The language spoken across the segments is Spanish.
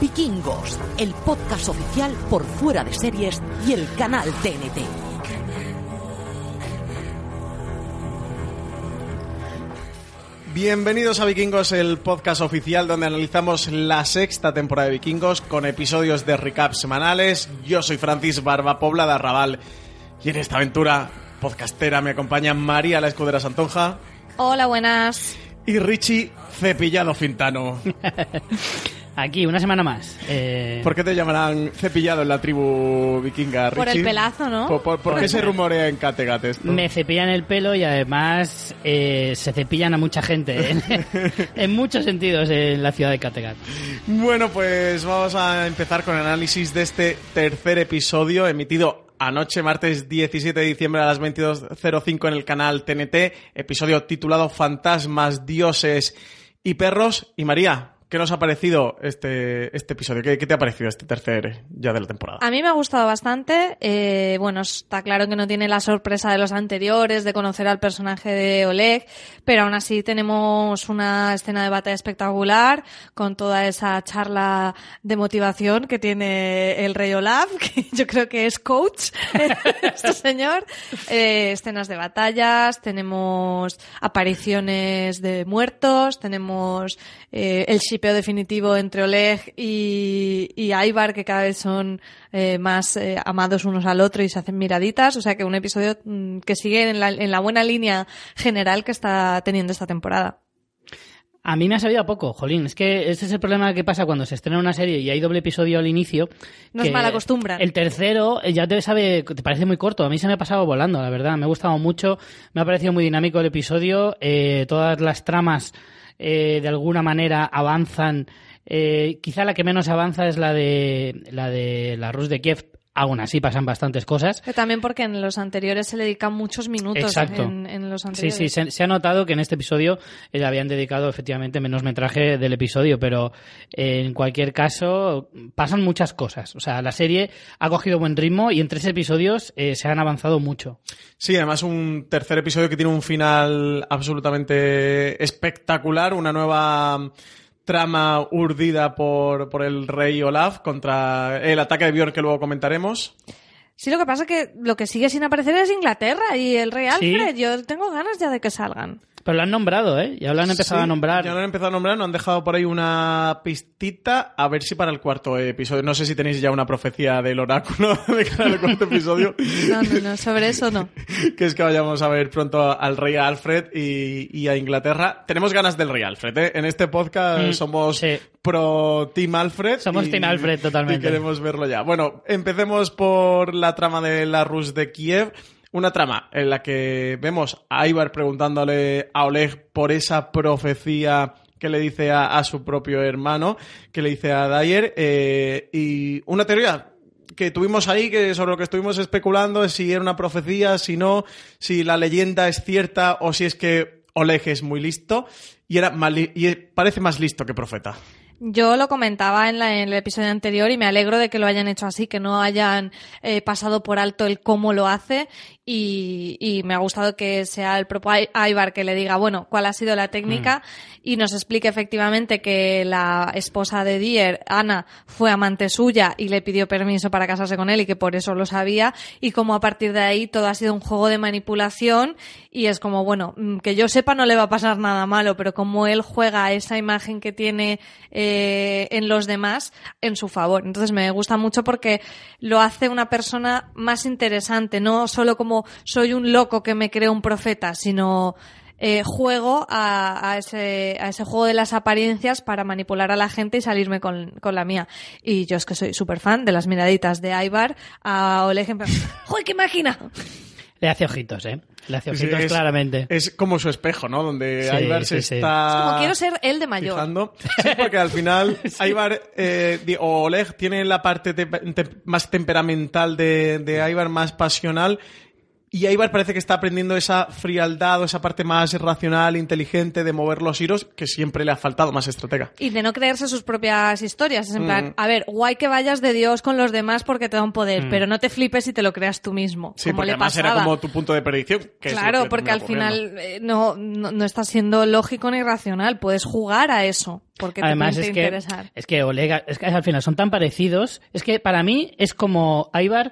Vikingos, el podcast oficial por fuera de series y el canal TNT. Bienvenidos a Vikingos, el podcast oficial donde analizamos la sexta temporada de Vikingos con episodios de recap semanales. Yo soy Francis Barba Pobla de Arrabal y en esta aventura podcastera me acompaña María la Escudera Santonja Hola, buenas. y Richie Cepillado Fintano. Aquí, una semana más. Eh, ¿Por qué te llamarán cepillado en la tribu vikinga, Richie? Por el pelazo, ¿no? ¿Por, por- por qué se rumorea en Kattegat esto? Me cepillan el pelo y además eh, se cepillan a mucha gente. En, en muchos sentidos en la ciudad de Kattegat. Bueno, pues vamos a empezar con el análisis de este tercer episodio emitido anoche, martes 17 de diciembre a las 22.05 en el canal TNT, episodio titulado Fantasmas, Dioses y Perros. Y María, ¿qué nos ha parecido este, este episodio? ¿Qué, te ha parecido este tercer ya de la temporada? A mí me ha gustado bastante. Eh, bueno, está claro que no tiene la sorpresa de los anteriores de conocer al personaje de Oleg, pero aún así tenemos una escena de batalla espectacular con toda esa charla de motivación que tiene el rey Olaf, que yo creo que es coach, este señor. Eh, escenas de batallas, tenemos apariciones de muertos, tenemos eh, el definitivo entre Oleg y, y Ivar, que cada vez son eh, más eh, amados unos al otro y se hacen miraditas. O sea que un episodio mm, que sigue en la, en la buena línea general que está teniendo esta temporada. A mí me ha sabido a poco, Jolín. Es que ese es el problema que pasa cuando se estrena una serie y hay doble episodio al inicio. Nos malacostumbran. El tercero eh, ya te sabe, te parece muy corto. A mí se me ha pasado volando, la verdad. Me ha gustado mucho. Me ha parecido muy dinámico el episodio. Eh, todas las tramas, eh, de alguna manera, avanzan. Eh, quizá la que menos avanza es la de la de la Rus de Kiev. Aún así pasan bastantes cosas. Que también porque en los anteriores se le dedican muchos minutos Exacto. en, en los Sí, anteriores. sí, se, se ha notado que en este episodio eh, le habían dedicado efectivamente menos metraje del episodio, pero eh, en cualquier caso pasan muchas cosas. O sea, la serie ha cogido buen ritmo y en tres episodios eh, se han avanzado mucho. Sí, además un tercer episodio que tiene un final absolutamente espectacular, una nueva trama urdida por, por el rey Olaf contra el ataque de Björn que luego comentaremos. Sí, lo que pasa es que lo que sigue sin aparecer es Inglaterra y el rey Sí. Alfred. Yo tengo ganas ya de que salgan. Pero lo han nombrado, ¿eh? Ya lo han empezado Sí, a nombrar. Ya lo han empezado a nombrar, nos han dejado por ahí una pistita, a ver si para el cuarto episodio. No sé si tenéis ya una profecía del oráculo de cara al cuarto episodio, No, no, no, sobre eso no. que es que vayamos a ver pronto al rey Alfred y, y a Inglaterra. Tenemos ganas del rey Alfred, ¿eh? En este podcast Mm, somos sí. pro Team Alfred. Somos y- Team Alfred, totalmente. Y queremos verlo ya. Bueno, empecemos por la trama de la Rus de Kiev. Una trama en la que vemos a Ivar preguntándole a Oleg por esa profecía que le dice a, su propio hermano, que le dice a Dyer, eh, y una teoría que tuvimos ahí, que sobre lo que estuvimos especulando, es si era una profecía, si no, si la leyenda es cierta o si es que Oleg es muy listo y era más li- parece más listo que profeta. Yo lo comentaba en, la- el episodio anterior y me alegro de que lo hayan hecho así, que no hayan eh, pasado por alto el cómo lo hace y, y me ha gustado que sea el propio Ai- Ivar que le diga, bueno, cuál ha sido la técnica y nos explique efectivamente que la esposa de Dier, Ana, fue amante suya y le pidió permiso para casarse con él y que por eso lo sabía. Y como a partir de ahí todo ha sido un juego de manipulación y es como, bueno, mm, que yo sepa no le va a pasar nada malo, pero como él juega esa imagen que tiene eh, en los demás en su favor. Entonces me gusta mucho porque lo hace una persona más interesante, no solo como soy un loco que me creo un profeta, sino eh, juego a, a ese, a ese juego de las apariencias para manipular a la gente y salirme con, con la mía. Y yo es que soy súper fan de las miraditas de Ivar a Oleg en plan, ¡Joder, qué máquina! Le hace ojitos, ¿eh? Le hace Sí, ojitos es- claramente. Es como su espejo, ¿no? Donde Sí, se sí, está. Es como quiero ser él de mayor. fijando. Sí, porque al final Ivar eh, o Oleg tiene la parte te- te- más temperamental de, de más pasional. Y Ivar parece que está aprendiendo esa frialdad o esa parte más racional, inteligente de mover los hilos que siempre le ha faltado más estratega. Y de no creerse sus propias historias. Es en Mm. plan, a ver, guay que vayas de Dios con los demás porque te da un poder, pero no te flipes y te lo creas tú mismo. Sí, como porque le además pasaba. era como tu punto de predicción. que Claro, que porque al ocurriendo. final eh, no, no, no está siendo lógico ni racional. Puedes jugar a eso. porque te Además es que, interesar. es que Oleg, es que al final son tan parecidos. Es que para mí es como Aibar.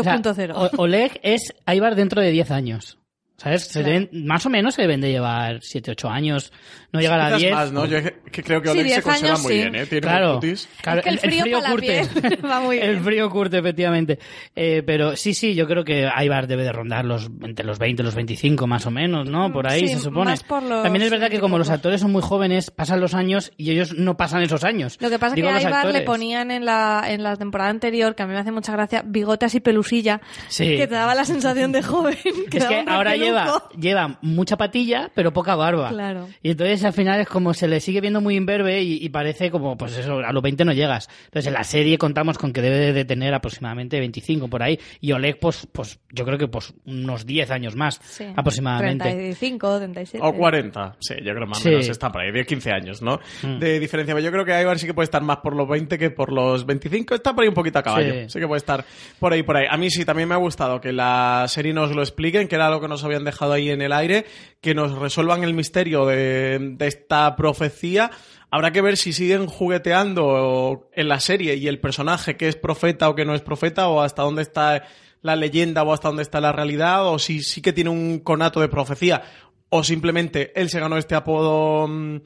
O sea, 2.0. O- Oleg es Aibar dentro de 10 años. ¿Sabes? Se Claro. deben- más o menos se deben de llevar 7, 8 años. No llegar a Quizás 10. más, ¿no? Yo que creo que Sí, Oleg se 10 conserva años, muy sí. bien, ¿eh? Tiene Claro, cutis. claro, Es que el frío para la piel va muy El bien. frío curte, efectivamente. Eh, pero sí, sí, yo creo que Aibar debe de rondar los entre los 20 y los 25 más o menos, ¿no? Por ahí Sí, se supone. más por los También es verdad que como los 20 actores son muy jóvenes, pasan los años y ellos no pasan esos años. Lo que pasa es Digo, que a Ibar le actores. ponían en la, en la temporada anterior, que a mí me hace mucha gracia, bigote así pelusilla, Sí. que te daba la sensación de joven. Que Es que ahora lleva, repeluco. lleva mucha patilla, pero poca barba. Claro. Y entonces al final es como se le sigue viendo muy imberbe y, y parece como, pues eso, a los 20 no llegas. Entonces en la serie contamos con que debe de tener aproximadamente 25 por ahí. Y Oleg, pues, pues yo creo que pues unos 10 años más Sí. aproximadamente. 35, 37. O 40, sí, yo creo más o Sí. menos está por ahí, 10, 15 años, ¿no? Mm. De diferencia, yo creo que Ibar sí que puede estar más por los 20 que por los 25, está por ahí un poquito a caballo, sí. Sí. que puede estar por ahí, por ahí. A mí sí, también me ha gustado que la serie nos lo expliquen, que era lo que nos habían dejado ahí en el aire, que nos resuelvan el misterio de, de esta profecía. Habrá que ver si siguen jugueteando en la serie y el personaje que es profeta o que no es profeta o hasta dónde está la leyenda o hasta dónde está la realidad o si sí que tiene un conato de profecía o simplemente él se ganó este apodo mm,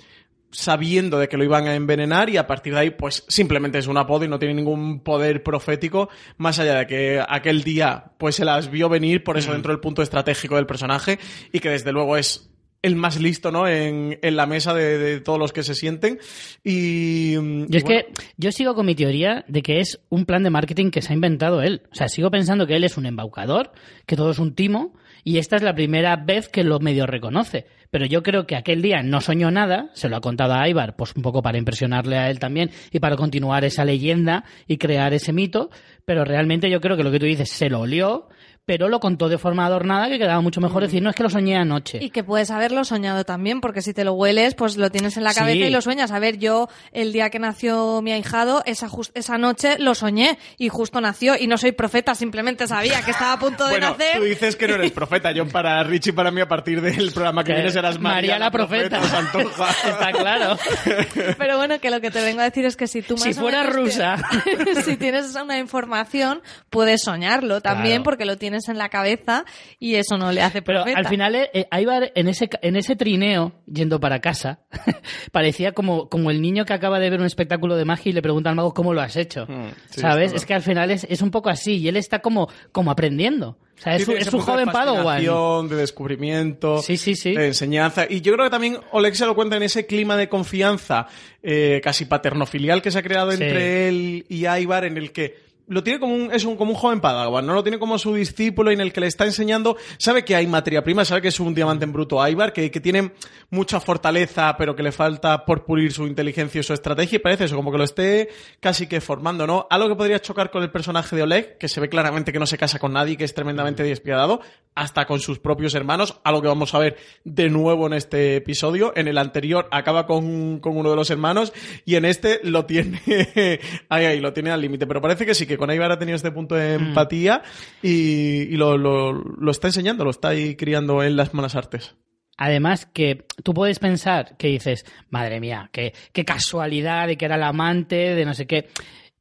sabiendo de que lo iban a envenenar y a partir de ahí pues simplemente es un apodo y no tiene ningún poder profético más allá de que aquel día pues se las vio venir por eso dentro del punto estratégico del personaje y que desde luego es el más listo, ¿no? En, en la mesa de, de todos los que se sienten. Y. mm, Yo es bueno, que yo sigo con mi teoría de que es un plan de marketing que se ha inventado él. O sea, sigo pensando que él es un embaucador, que todo es un timo, y esta es la primera vez que lo medio reconoce. Pero yo creo que aquel día no soñó nada, se lo ha contado a Ibar, pues un poco para impresionarle a él también y para continuar esa leyenda y crear ese mito, pero realmente yo creo que lo que tú dices se lo olió, pero lo contó de forma adornada que quedaba mucho mejor decir, no es que lo soñé anoche. Y que puedes haberlo soñado también, porque si te lo hueles, pues lo tienes en la cabeza Sí. y lo sueñas. A ver, yo el día que nació mi ahijado, esa, jus- esa noche lo soñé y justo nació. Y no soy profeta, simplemente sabía que estaba a punto de Bueno, nacer. tú dices que no eres profeta. Yo para Richie, para mí, a partir del programa que Que viene serás María, la profeta. antoja. Está claro. Pero bueno, que lo que te vengo a decir es que si tú Si más o fuera te- rusa. si tienes una información, puedes soñarlo también Claro. porque lo tienes en la cabeza y eso no le hace Pero profeta. al final, eh, eh, en ese, ca- en ese trineo, yendo para casa, parecía como, como el niño que acaba de ver un espectáculo de magia y le pregunta al mago cómo lo has hecho. Mm, sí, ¿Sabes? Es que al final es, es un poco así y él está como, como aprendiendo. O sea, es, Sí, de joven Padawan. De descubrimiento. Sí, sí, sí. De enseñanza. Y yo creo que también Oleg se lo cuenta en ese clima de confianza eh, casi paternofilial que se ha creado Sí. entre él y Ivar, en el que lo tiene como un, es un, como un joven Padawan, ¿no? Lo tiene como su discípulo en el que le está enseñando, sabe que hay materia prima, sabe que es un diamante en bruto Ivar, que, que tiene mucha fortaleza, pero que le falta por pulir su inteligencia y su estrategia, y parece eso, como que lo esté casi que formando, ¿no? Algo que podría chocar con el personaje de Oleg, que se ve claramente que no se casa con nadie, que es tremendamente despiadado, hasta con sus propios hermanos, algo que vamos a ver de nuevo en este episodio. En el anterior acaba con, con uno de los hermanos, y en este lo tiene, ahí, ahí, lo tiene al límite, pero parece que sí, que con Ivar ha tenido este punto de empatía y, y lo, lo, lo está enseñando, lo está ahí criando en las malas artes. Además, que tú puedes pensar que dices, madre mía, qué, qué casualidad de que era el amante, de no sé qué.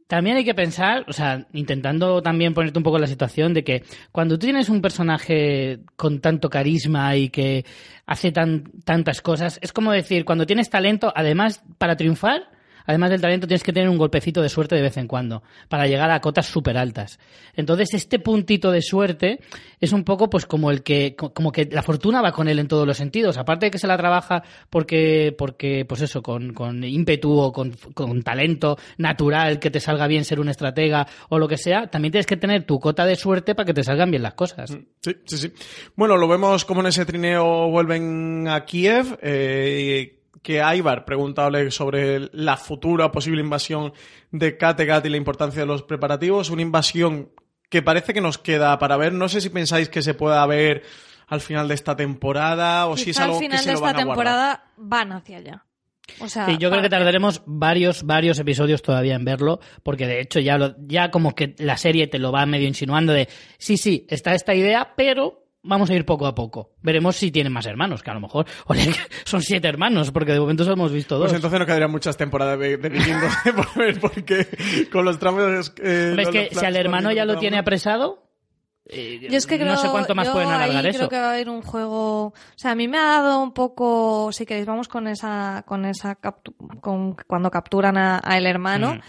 También hay que pensar, o sea, intentando también ponerte un poco en la situación de que cuando tú tienes un personaje con tanto carisma y que hace tan, tantas cosas, es como decir, cuando tienes talento, además, para triunfar, además del talento, tienes que tener un golpecito de suerte de vez en cuando para llegar a cotas súper altas. Entonces, este puntito de suerte es un poco pues como el que, co- como que la fortuna va con él en todos los sentidos. Aparte de que se la trabaja porque, porque pues eso, con, con ímpetu o con, con talento natural, que te salga bien ser un estratega o lo que sea, también tienes que tener tu cota de suerte para que te salgan bien las cosas. Sí, sí, sí. Bueno, lo vemos como en ese trineo vuelven a Kiev. eh, que Ivar pregunta a Oleg sobre la futura posible invasión de Kattegat y la importancia de los preparativos. Una invasión que parece que nos queda para ver. No sé si pensáis que se pueda ver al final de esta temporada o si es algo al final que se de lo esta van a guardar. temporada van hacia allá. O sea, Sí, yo creo que tardaremos varios, varios episodios todavía en verlo, porque de hecho ya, lo, ya como que la serie te lo va medio insinuando de, sí, sí, está esta idea, pero vamos a ir poco a poco. Veremos si tienen más hermanos, que a lo mejor Oleg son siete hermanos, porque de momento solo hemos visto dos. Pues entonces no quedarían muchas temporadas de, de vikingos por ver, porque con los tramos... Eh, ¿Ves que si al hermano ya lo tiene apresado? eh, Yo es que creo, no sé cuánto más yo pueden alargar ahí eso. creo que va a haber un juego, o sea, a mí me ha dado un poco, si queréis, vamos con esa, con esa captu- con cuando capturan a, a el hermano. Mm.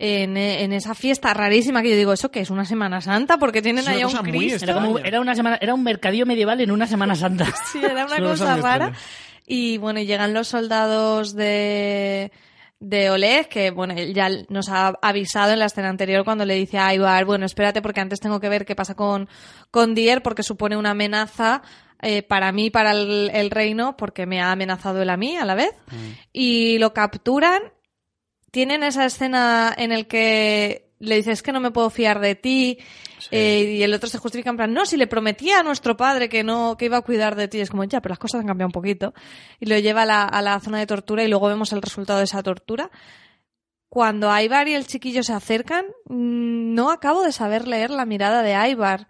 En, en esa fiesta rarísima que yo digo, ¿eso que es una Semana Santa? Porque tienen Es una ahí a un Cristo. Era, como, era, una semana, era un mercadillo medieval en una Semana Santa. Sí, era una cosa rara. Y bueno, y llegan los soldados de, de Oleg, que bueno, él ya nos ha avisado en la escena anterior cuando le dice a Ivar, bueno, espérate porque antes tengo que ver qué pasa con, con Dier porque supone una amenaza eh, para mí, para el, el reino, porque me ha amenazado él a mí a la vez. Y lo capturan. Tienen esa escena en el que le dices que no me puedo fiar de ti eh, y el otro se justifica en plan, no, si le prometía a nuestro padre que no, que iba a cuidar de ti, es como, ya, pero las cosas han cambiado un poquito. Y lo lleva a la, a la zona de tortura y luego vemos el resultado de esa tortura. Cuando Ivar y el chiquillo se acercan, mm, no acabo de saber leer la mirada de Ivar.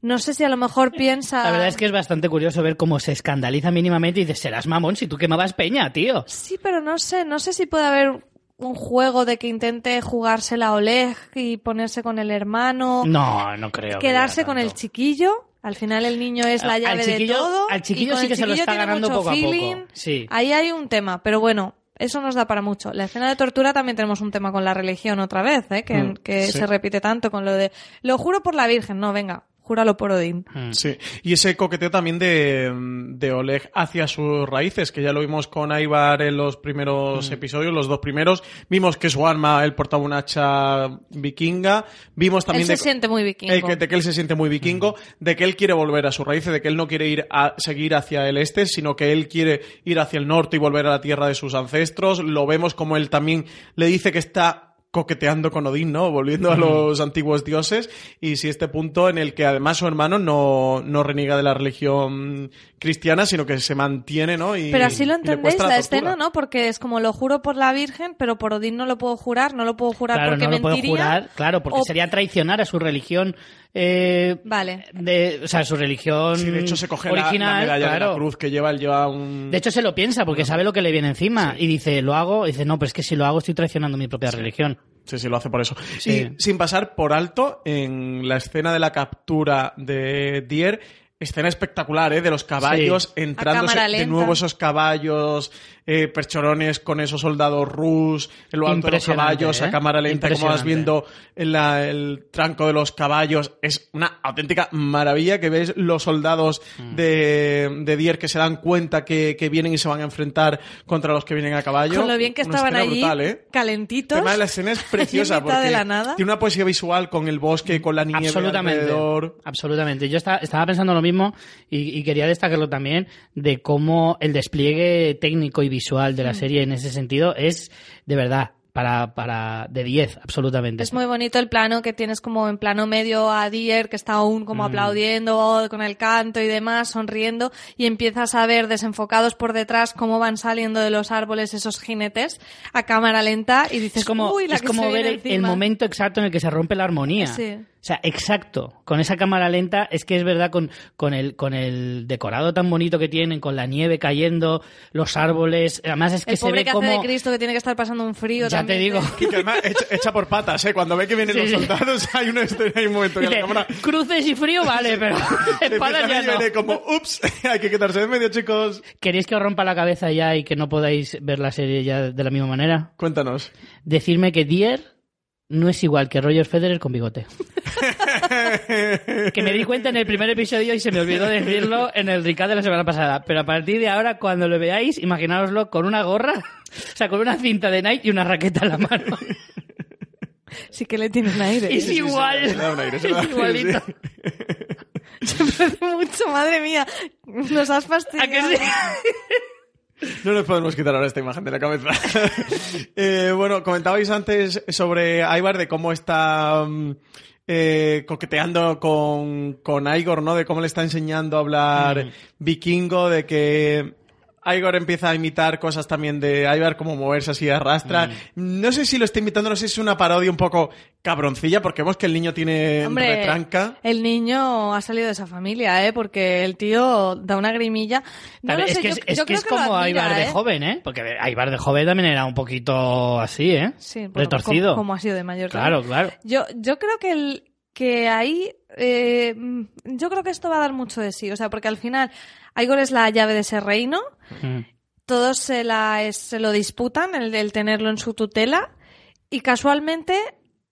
No sé si a lo mejor piensa... La verdad es que es bastante curioso ver cómo se escandaliza mínimamente y dice, serás mamón si tú quemabas peña, tío. Sí, pero no sé, no sé si puede haber un juego de que intente jugársela a Oleg y ponerse con el hermano, No, no creo. que quedarse diga con el chiquillo. Al final el niño es la llave de todo. al chiquillo y sí que se lo está ganando poco a poco, sí. Ahí hay un tema, pero bueno, eso nos da para mucho. La escena de tortura también tenemos un tema con la religión otra vez, ¿eh? que, Mm, que sí. se repite tanto con lo de lo juro por la Virgen. No, venga, júralo por Odín. Mm. Sí, y ese coqueteo también de, de Oleg hacia sus raíces, que ya lo vimos con Ivar en los Mm. primeros episodios, los dos primeros. Vimos que su arma, él portaba un hacha vikinga. Vimos Él también se de, siente muy vikingo. eh, que, de que él se siente muy vikingo, de que él quiere volver a sus raíces, de que él no quiere ir a seguir hacia el este, sino que él quiere ir hacia el norte y volver a la tierra de sus ancestros. Lo vemos como él también le dice que está coqueteando con Odín, ¿no? Volviendo a los antiguos dioses. Y si este punto en el que además su hermano no, no reniega de la religión cristiana, sino que se mantiene, ¿no? Y, Pero así lo entendéis la, tortura. escena, ¿no? Porque es como lo juro por la Virgen, pero por Odín no lo puedo jurar, no lo puedo jurar Claro, porque no lo puedo mentiría. jurar, claro, porque o- sería traicionar a su religión. Eh, Vale. de, o sea, su religión Sí, de hecho se coge la- original, la, medalla de claro. la cruz que lleva, él lleva un... De hecho, se lo piensa porque sabe lo que le viene encima y dice, lo hago, y dice, no, pero es que si lo hago estoy traicionando mi propia religión. Sí, sí, lo hace por eso. Sí. Y sin pasar por alto, en la escena de la captura de Dier, escena espectacular, ¿eh? De los caballos entrando cámara de nuevo esos caballos eh, perchorones con esos soldados rus, en lo alto de los caballos, a ¿eh? cámara lenta, como vas viendo en la- el tranco de los caballos. Es una auténtica maravilla que ves los soldados Mm. de, de Dier que se dan cuenta que, que vienen y se van a enfrentar contra los que vienen a caballo. Con lo bien que Una estaban allí, brutal, ¿eh? calentitos. La escena es preciosa porque de la nada. tiene una poesía visual con el bosque, con la nieve Absolutamente. alrededor. Absolutamente. Yo esta- estaba pensando lo mismo y, y quería destacarlo también de cómo el despliegue técnico y visual Mm. de la serie en ese sentido es de verdad para, para de 10, absolutamente. Es muy bonito el plano que tienes como en plano medio a Dier, que está aún como Mm. aplaudiendo con el canto y demás, sonriendo, y empiezas a ver desenfocados por detrás cómo van saliendo de los árboles esos jinetes a cámara lenta y dices, es como, uy, la es que como se ver el, el encima". momento exacto en el que se rompe la armonía. Sí. O sea, exacto. Con esa cámara lenta, es que es verdad, con, con, el, con el decorado tan bonito que tienen, con la nieve cayendo, los árboles. Además, es que El se pobre ve que como. hace de Cristo que tiene que estar pasando un frío Ya te también. digo. Y que además echa, echa por patas, ¿eh? Cuando ve que vienen Sí, los sí. soldados, hay una escena, hay un momento que la cámara... cruces y frío, vale, pero espadas ya y no. viene como, ups, hay que quitarse de medio, chicos. ¿Queréis que os rompa la cabeza ya y que no podáis ver la serie ya de la misma manera? Cuéntanos. Decirme que Dier no es igual que Roger Federer con bigote. que me di cuenta en el primer episodio y se me olvidó decirlo en el recap de la semana pasada. Pero a partir de ahora, cuando lo veáis, imaginároslo con una gorra, o sea, con una cinta de Nike y una raqueta en la mano. Sí que le tiene un aire. Es Sí, igual. un aire, es igualito. Se parece mucho, madre mía. Nos has ¿A fastidiado. que sí? No nos podemos quitar ahora esta imagen de la cabeza. Eh, bueno, comentabais antes sobre Ivar, de cómo está mm, eh, coqueteando con, con Igor, ¿no? De cómo le está enseñando a hablar Mm. vikingo, de que Igor empieza a imitar cosas también de Ivar, como moverse así arrastra. Mm. No sé si lo está imitando, no sé si es una parodia un poco cabroncilla, porque vemos que el niño tiene Hombre, retranca. el niño ha salido de esa familia, ¿eh? Porque el tío da una grimilla. No es sé, que yo- es, es yo que creo es que lo como admira, Aibar de ¿eh? joven, ¿eh? Porque Aibar de joven también era un poquito así, ¿eh? Sí, bueno, Retorcido. Como, como ha sido de mayor. Claro, claro. Yo, yo creo que, el, que ahí. Eh, yo creo que esto va a dar mucho de sí. O sea, porque al final, Igor es la llave de ese reino. Mm. Todos se, la, es- se lo disputan, el, el tenerlo en su tutela. Y casualmente,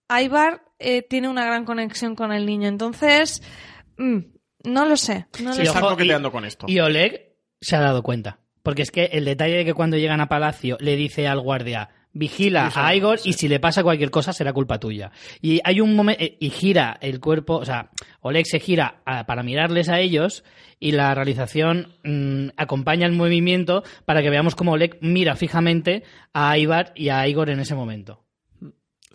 Ivar eh, tiene una gran conexión con el niño. Entonces. mm, no lo sé. No Sí, lo sé. está ojo, coqueteando con esto. Y Oleg se ha dado cuenta. Porque es que el detalle de que cuando llegan a Palacio le dice al guardia, vigila a Igor sí. y si le pasa cualquier cosa será culpa tuya. Y hay un momento, y gira el cuerpo, o sea, Oleg se gira a- para mirarles a ellos y la realización mm, acompaña el movimiento para que veamos cómo Oleg mira fijamente a Ivar y a Igor en ese momento.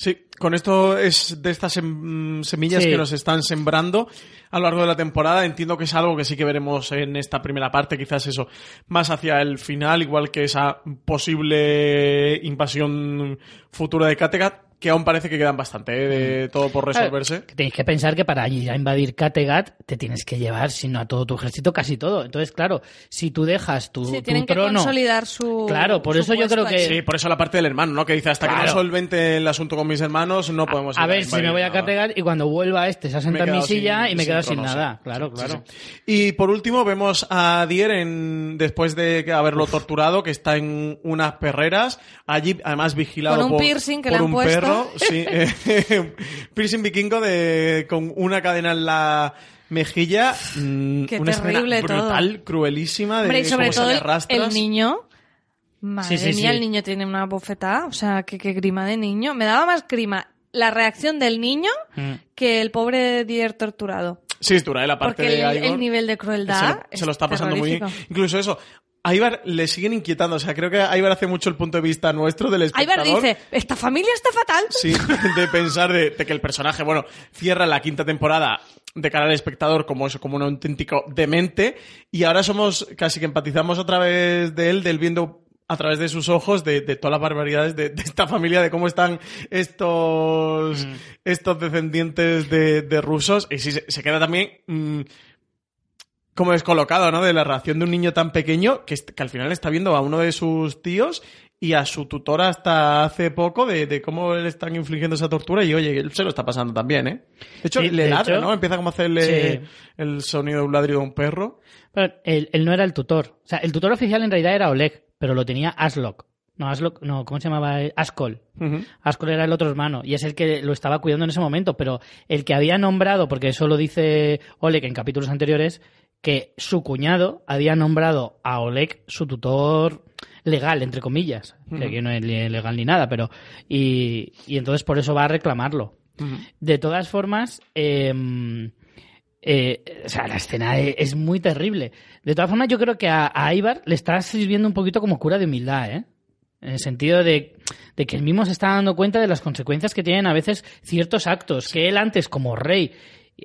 Sí, con esto es de estas sem- semillas Sí. que nos están sembrando a lo largo de la temporada. Entiendo que es algo que sí que veremos en esta primera parte, quizás eso, más hacia el final, igual que esa posible invasión futura de Kattegat, que aún parece que quedan bastante, ¿eh? de todo por resolverse. Que tenéis que pensar que para ir a invadir Kattegat te tienes que llevar, si no a todo tu ejército, casi todo. Entonces, claro, si tú dejas tu, Sí, tu tienen que trono... consolidar su. Claro, por su eso yo creo que-. Sí, por eso la parte del hermano, ¿no? Que dice, hasta que Claro. no solvente el asunto con mis hermanos, no podemos A ir ver, si me voy a. Kattegat y cuando vuelva este se asenta en mi silla sin- y me quedo sin trono, nada. Claro, Sí, claro. sí. Y por último vemos a Dier en, después de haberlo torturado, que está en unas perreras, allí además vigilado Con un por, piercing que por le han un puesto. perro, sí, eh, piercing vikingo de, con una cadena en la mejilla, mm, Qué una escena terrible todo. brutal, cruelísima, de Hombre, y sobre cómo se todo le el, niño. Madre Sí, sí, mía, sí. el niño tiene una bofetada. O sea, que, que grima de niño. Me daba más grima la reacción del niño Mm. que el pobre Dier torturado. Sí, es dura, ¿eh? la parte Porque de el, Igor. el nivel de se crueldad. lo, es se lo está pasando muy bien. Incluso eso. A Ibar le siguen inquietando. O sea, creo que Ibar hace mucho el punto de vista nuestro del espectador. Ivar dice: Esta familia está fatal. Sí, de pensar de, de que el personaje, bueno, cierra la quinta temporada de cara al espectador como eso, como un auténtico demente, y ahora somos, casi que empatizamos a través de él, del viendo a través de sus ojos de, de todas las barbaridades de, de esta familia, de cómo están estos, estos descendientes de, de rusos, y sí, se, se queda también mm, como descolocado, ¿no? De la reacción de un niño tan pequeño que, que al final está viendo a uno de sus tíos y a su tutora hasta hace poco de, de cómo le están infligiendo esa tortura y oye, él se lo está pasando también, ¿eh? De hecho, Sí, le de ladra, hecho- ¿no? Empieza como a hacerle Sí. el sonido de un ladrido de un perro. Pero él, él no era el tutor. O sea, el tutor oficial en realidad era Oleg, pero lo tenía Aslok. No, Aslok, no, ¿cómo se llamaba? Askol. Ujú. Askol era el otro hermano y es el que lo estaba cuidando en ese momento, pero el que había nombrado, porque eso lo dice Oleg en capítulos anteriores, que su cuñado había nombrado a Oleg su tutor legal, entre comillas, que aquí no es legal ni nada, pero y, y entonces por eso va a reclamarlo. De todas formas, eh, eh, o sea, la escena e- es, muy terrible. De todas formas, yo creo que a, a Ivar le está sirviendo un poquito como cura de humildad, ¿eh? En el sentido de, de que él mismo se está dando cuenta de las consecuencias que tienen a veces ciertos actos, que él antes como rey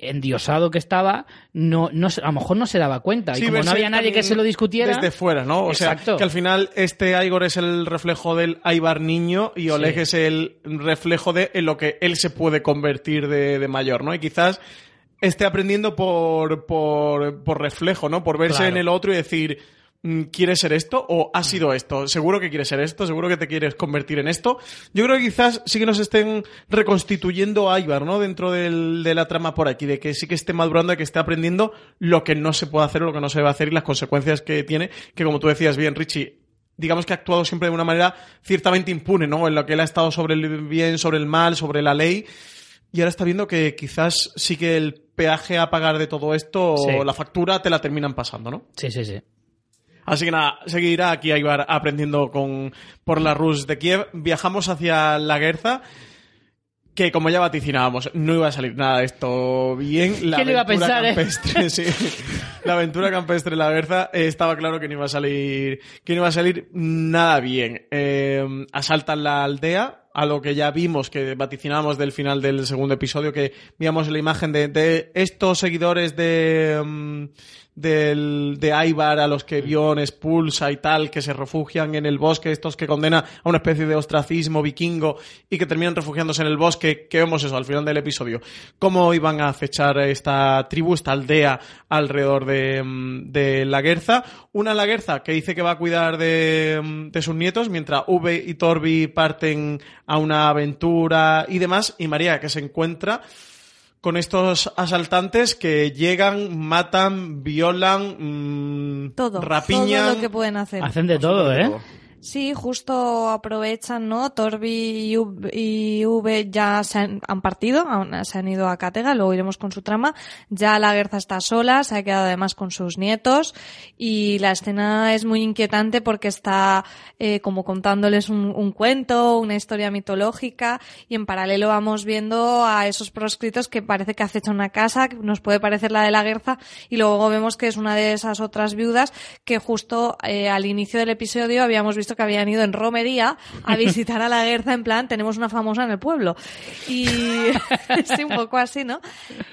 endiosado que estaba, no, no, a lo mejor no se daba cuenta. Sí, y como no había nadie que se lo discutiera... Desde fuera, ¿no? O Exacto. sea, que al final este Igor es el reflejo del Ivar niño y Oleg Sí. es el reflejo de en lo que él se puede convertir de, de mayor, ¿no? Y quizás esté aprendiendo por, por, por reflejo, ¿no? Por verse Claro. en el otro y decir, ¿quieres ser esto o has sido esto? Seguro que quieres ser esto, seguro que te quieres convertir en esto. Yo creo que quizás sí que nos estén reconstituyendo a Ivar, ¿no? Dentro del- de la trama por aquí, de que sí que esté madurando, de que esté aprendiendo lo que no se puede hacer o lo que no se debe hacer y las consecuencias que tiene, que como tú decías bien, Richie, digamos que ha actuado siempre de una manera ciertamente impune, ¿no? En lo que él ha estado sobre el bien, sobre el mal, sobre la ley. Y ahora está viendo que quizás sí que el peaje a pagar de todo esto, Sí. o la factura, te la terminan pasando, ¿no? Sí, sí, sí. Así que nada, seguirá aquí a Ibar aprendiendo con, por la Rus de Kiev. Viajamos hacia la Guerza, que como ya vaticinábamos, no iba a salir nada de esto bien. La ¿Quién lo iba a aventura pensar, eh? campestre, sí. La aventura campestre de la Guerza eh, estaba claro que no iba a salir, que no iba a salir nada bien. Eh, asaltan la aldea, a lo que ya vimos, que vaticinábamos del final del segundo episodio, que víamos la imagen de, de estos seguidores de, mm, del, de Ibar a los que Bion expulsa y tal, que se refugian en el bosque, estos que condena a una especie de ostracismo vikingo y que terminan refugiándose en el bosque, que vemos eso al final del episodio, cómo iban a acechar esta tribu, esta aldea alrededor de, mm, de la Guerza. Una Laguerza que dice que va a cuidar de, mm, de sus nietos, mientras V y Torbi parten a una aventura y demás, y María que se encuentra con estos asaltantes que llegan, matan, violan, mm, Todo, rapiñan. todo lo que pueden hacer. Hacen de todo, ¿eh? Sí, justo aprovechan, ¿no? Torbi y V, ya se han, han partido, se han ido a Cátega, luego iremos con su trama. Ya la Guerza está sola, se ha quedado además con sus nietos y la escena es muy inquietante porque está eh, como contándoles un, un cuento, una historia mitológica y en paralelo vamos viendo a esos proscritos que parece que acechan una casa, que nos puede parecer la de la Guerza y luego vemos que es una de esas otras viudas que justo eh, al inicio del episodio habíamos visto que habían ido en romería a visitar a la Guerza en plan tenemos una famosa en el pueblo y sí un poco así no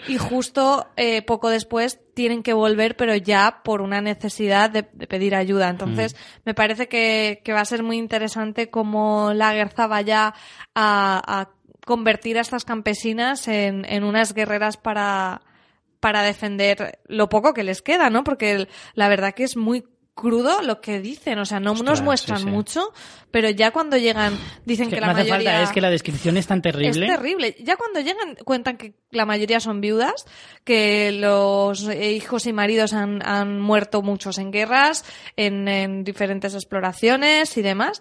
y justo eh, poco después tienen que volver pero ya por una necesidad de, de pedir ayuda. Entonces me parece que, que va a ser muy interesante cómo la Guerza vaya a, a convertir a estas campesinas en, en unas guerreras para para defender lo poco que les queda, ¿no? Porque la verdad que es muy crudo lo que dicen, o sea, no Ostras, nos muestran sí, sí. mucho, pero ya cuando llegan dicen que, Que la no hace mayoría falta, es que la descripción es tan es terrible. terrible. Ya cuando llegan cuentan que la mayoría son viudas, que los hijos y maridos han, han muerto muchos en guerras, en, en diferentes exploraciones y demás.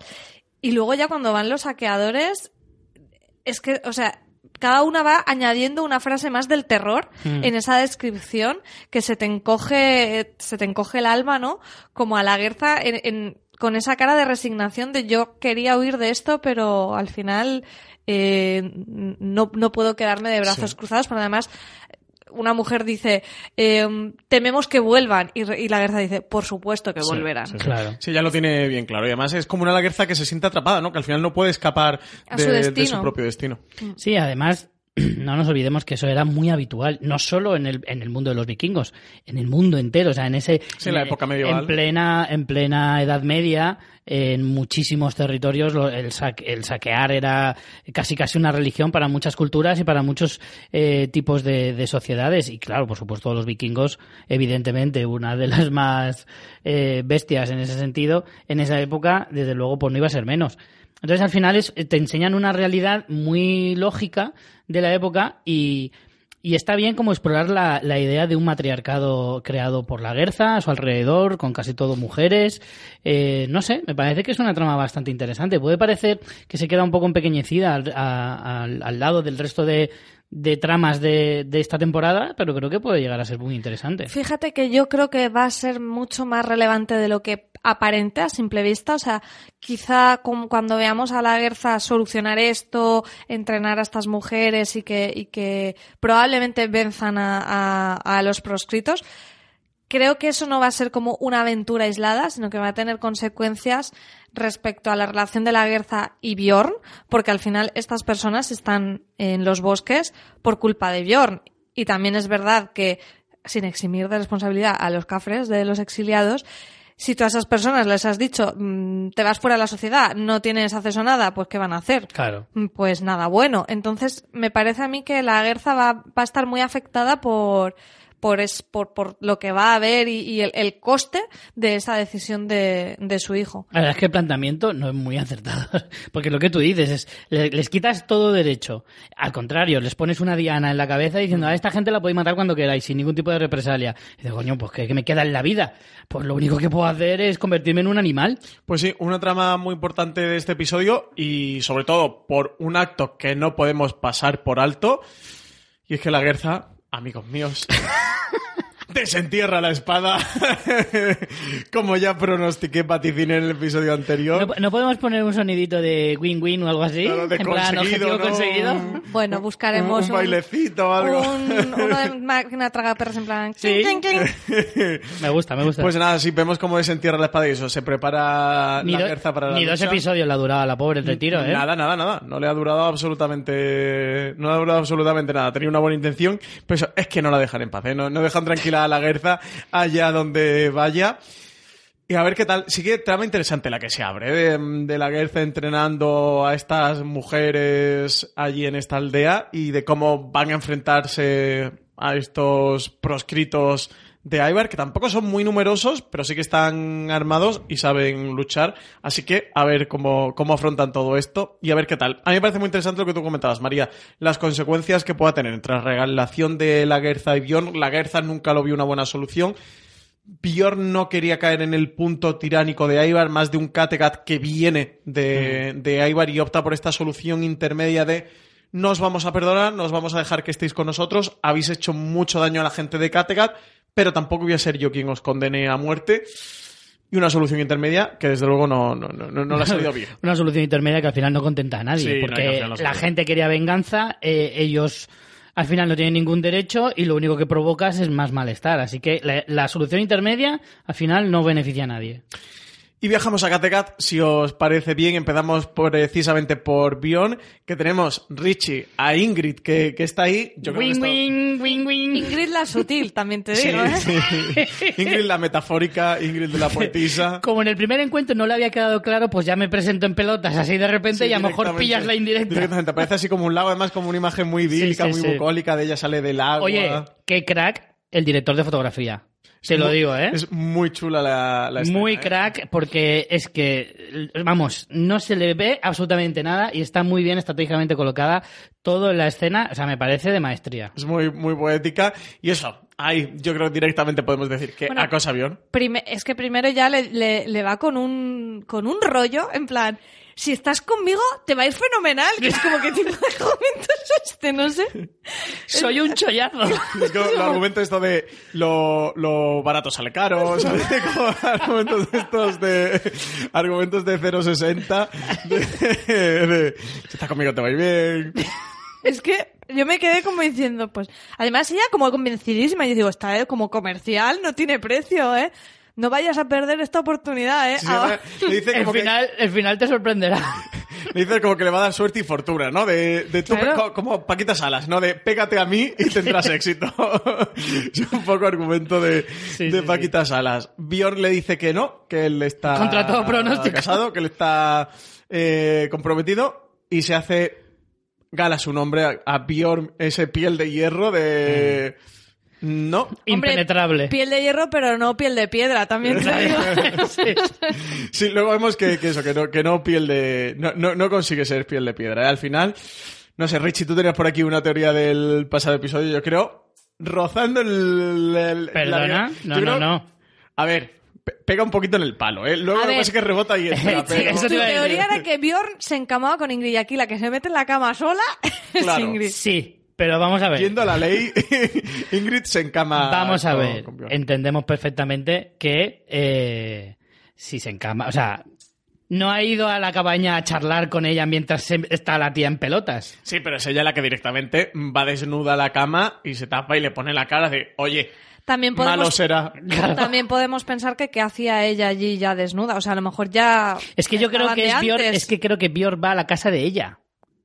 Y luego ya cuando van los saqueadores, es que, o sea, cada una va añadiendo una frase más del terror Mm. en esa descripción que se te encoge, se te encoge el alma, ¿no? Como a la guerra en, en- con esa cara de resignación de yo quería huir de esto, pero al final eh, no, no puedo quedarme de brazos Sí. cruzados, pero además una mujer dice eh, tememos que vuelvan y, re- y la guerra dice por supuesto que volverán. sí, sí. Claro. Sí, ya lo tiene bien claro. Y además es como una laguerza que se siente atrapada, ¿no? Que al final no puede escapar de, su de destino. su propio destino. Sí, además, no nos olvidemos que eso era muy habitual, no solo en el, en el mundo de los vikingos, en el mundo entero, o sea, en ese... Sí, en la época medieval. En plena, en plena Edad Media, en muchísimos territorios lo- el, saque- el saquear era casi casi una religión para muchas culturas y para muchos eh, tipos de, de sociedades. Y claro, por supuesto, los vikingos, evidentemente, una de las más eh, bestias en ese sentido, en esa época, desde luego, pues no iba a ser menos. Entonces, al final, es, te enseñan una realidad muy lógica de la época y, y está bien como explorar la, la idea de un matriarcado creado por la Guerza a su alrededor, con casi todo mujeres. Eh, no sé, me parece que es una trama bastante interesante. Puede parecer que se queda un poco empequeñecida al, a- al- al lado del resto de, de tramas de, de esta temporada, pero creo que puede llegar a ser muy interesante. Fíjate que yo creo que va a ser mucho más relevante de lo que aparente a simple vista. O sea, quizá cuando veamos a la Guerza solucionar esto, entrenar a estas mujeres y que, y que probablemente venzan a- a los proscritos, creo que eso no va a ser como una aventura aislada, sino que va a tener consecuencias respecto a la relación de la Guerza y Bjorn, porque al final estas personas están en los bosques por culpa de Bjorn. Y también es verdad que, sin eximir de responsabilidad a los cafres de los exiliados, si tú a esas personas les has dicho, mm, te vas fuera de la sociedad, no tienes acceso a nada, pues ¿qué van a hacer? Claro. Mm, Pues nada bueno. Entonces, me parece a mí que la Guerza va, va a estar muy afectada por, por, es, por, por lo que va a haber y, y el, el coste de esa decisión de, de su hijo. La verdad es que el planteamiento no es muy acertado, porque lo que tú dices es, le- les quitas todo derecho. Al contrario, les pones una diana en la cabeza diciendo, a esta gente la podéis matar cuando queráis, sin ningún tipo de represalia. Y dices, coño, pues ¿qué, qué me queda en la vida? Pues lo único que puedo hacer es convertirme en un animal. Pues sí, una trama muy importante de este episodio y sobre todo por un acto que no podemos pasar por alto. Y es que la Guerza, amigos míos, desentierra la espada. Como ya pronostiqué vaticiné en el episodio anterior. ¿No, no podemos poner un sonidito de win-win o algo así? Claro, de en plan, conseguido, objetivo ¿no? conseguido. Bueno, buscaremos un, un bailecito o algo. un- uno de máquina tragaperras en plan. Sí. clink, clink, clink. Me gusta, me gusta. Pues nada, sí, vemos cómo desentierra la espada y eso, se prepara ni la do- para la ni dos lucha. episodios la duraba la pobre el retiro, ¿eh? Nada, nada, nada. No le ha durado absolutamente. No le ha durado absolutamente nada. Tenía una buena intención, pero eso, es que no la dejan en paz, ¿eh? No, no dejan tranquila la Guerza allá donde vaya. Y a ver qué tal. Sí que trama interesante la que se abre, ¿eh? de, de la Guerza entrenando a estas mujeres allí en esta aldea y de cómo van a enfrentarse a estos proscritos de Ibar, que tampoco son muy numerosos, pero sí que están armados y saben luchar. Así que a ver cómo, cómo afrontan todo esto y a ver qué tal. A mí me parece muy interesante lo que tú comentabas, María, las consecuencias que pueda tener entre la relación de la Guerza y Bjorn. La Guerza nunca lo vio una buena solución. Bjorn no quería caer en el punto tiránico de Ivar, más de un Kattegat que viene de, de Ivar y opta por esta solución intermedia de no os vamos a perdonar, no os vamos a dejar que estéis con nosotros, habéis hecho mucho daño a la gente de Kattegat, pero tampoco voy a ser yo quien os condene a muerte. Y una solución intermedia que desde luego no, no, no, no, le ha salido bien. Una solución intermedia que al final no contenta a nadie, Sí, porque no la gente quería venganza, eh, ellos al final no tienen ningún derecho y lo único que provocas es más malestar. Así que la, la solución intermedia al final no beneficia a nadie. Y viajamos a Kattegat, si os parece bien, empezamos precisamente por Bion, que tenemos Richie, a Ingrid, que, que está ahí. Yo creo que Wing, wing, wing, wing. Ingrid la sutil, también te Sí, digo, ¿eh? sí. Ingrid la metafórica, Ingrid de la poetisa. Como en el primer encuentro no le había quedado claro, pues ya me presento en pelotas así de repente Sí, y a lo mejor pillas la indirecta. Directamente, parece así como un lago, además como una imagen muy idílica, Sí, sí, muy sí. bucólica, de ella sale del agua. Oye, qué crack el director de fotografía. Se lo Muy- digo, ¿eh? Es muy chula la, la escena, Muy ¿eh? crack porque es que, vamos, no se le ve absolutamente nada y está muy bien estratégicamente colocada todo en la escena, o sea, me parece de maestría. Es muy, muy poética. Y eso, ahí yo creo que directamente podemos decir que Bueno, acosa avión. Prime- es que primero ya le, le- le va con un, con un rollo, en plan, si estás conmigo, te va a ir fenomenal. Que es como que tipo de argumento es este, no sé. Soy un chollazo. Es como el argumento esto de lo, lo barato sale caro, ¿sabes? Como argumentos de estos de argumentos de 0.60 de, de, si estás conmigo te va a ir bien. Es que yo me quedé como diciendo, pues, además ella como convencidísima, y yo digo, está eh, como comercial, no tiene precio, ¿eh? No vayas a perder esta oportunidad, ¿eh? Sí, Ahora- le dice El que- final, el final te sorprenderá. Le dice como que le va a dar suerte y fortuna, ¿no? De, de tú, Claro. co- como Paquita Salas, ¿no? De pégate a mí y tendrás éxito. es un poco argumento de, Sí, de sí, Paquita Salas. Bjorn le dice que no, que él está Contra todo pronóstico. casado, que él está eh, comprometido y se hace gala su nombre a, a Bjorn, ese piel de hierro de... No. Hombre, Impenetrable. piel de hierro, pero no piel de piedra, también te digo. Sí. Sí, luego vemos que, que eso, que no, que no piel de. No, no, no consigue ser piel de piedra. ¿eh? Al final, no sé, Richie, tú tenías por aquí una teoría del pasado episodio, yo creo, rozando el. el- ¿Perdona? la- No, no, no. A ver, pe- pega un poquito en el palo, ¿eh? Luego A lo que ver. pasa es que rebota y entra, pero. Iba a decir. teoría era que Bjorn se encamaba con Ingrid y aquí la que se mete en la cama sola es Claro. Ingrid. Sí, pero vamos a ver. Yendo a la ley, Ingrid se encama. Vamos a ver. con. Entendemos perfectamente que eh, si se encama, o sea, no ha ido a la cabaña a charlar con ella mientras se- está la tía en pelotas. Sí, pero es ella la que directamente va desnuda a la cama y se tapa y le pone la cara de, oye, También malo podemos, será. también podemos pensar que qué hacía ella allí ya desnuda. O sea, a lo mejor ya. Es que yo creo que es antes. es que creo que Björn va a la casa de ella.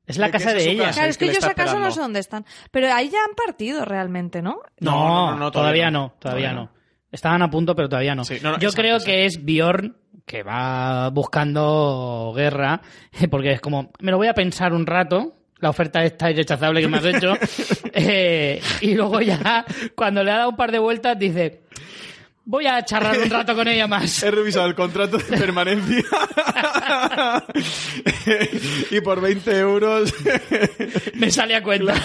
Es la casa de ella. casa. Claro, es que si acaso no sé dónde están. Pero ahí ya han partido realmente, ¿no? No, No, no, no, todavía, todavía no, todavía no. Estaban a punto, pero todavía no. Sí, no, no, Yo exacto, creo que es Bjorn que va buscando guerra, porque es como, me lo voy a pensar un rato, la oferta esta irrechazable que me has hecho, eh, y luego ya, cuando le ha dado un par de vueltas, dice, voy a charlar un rato con ella más. He revisado el contrato de permanencia y por 20 euros Me sale a cuenta.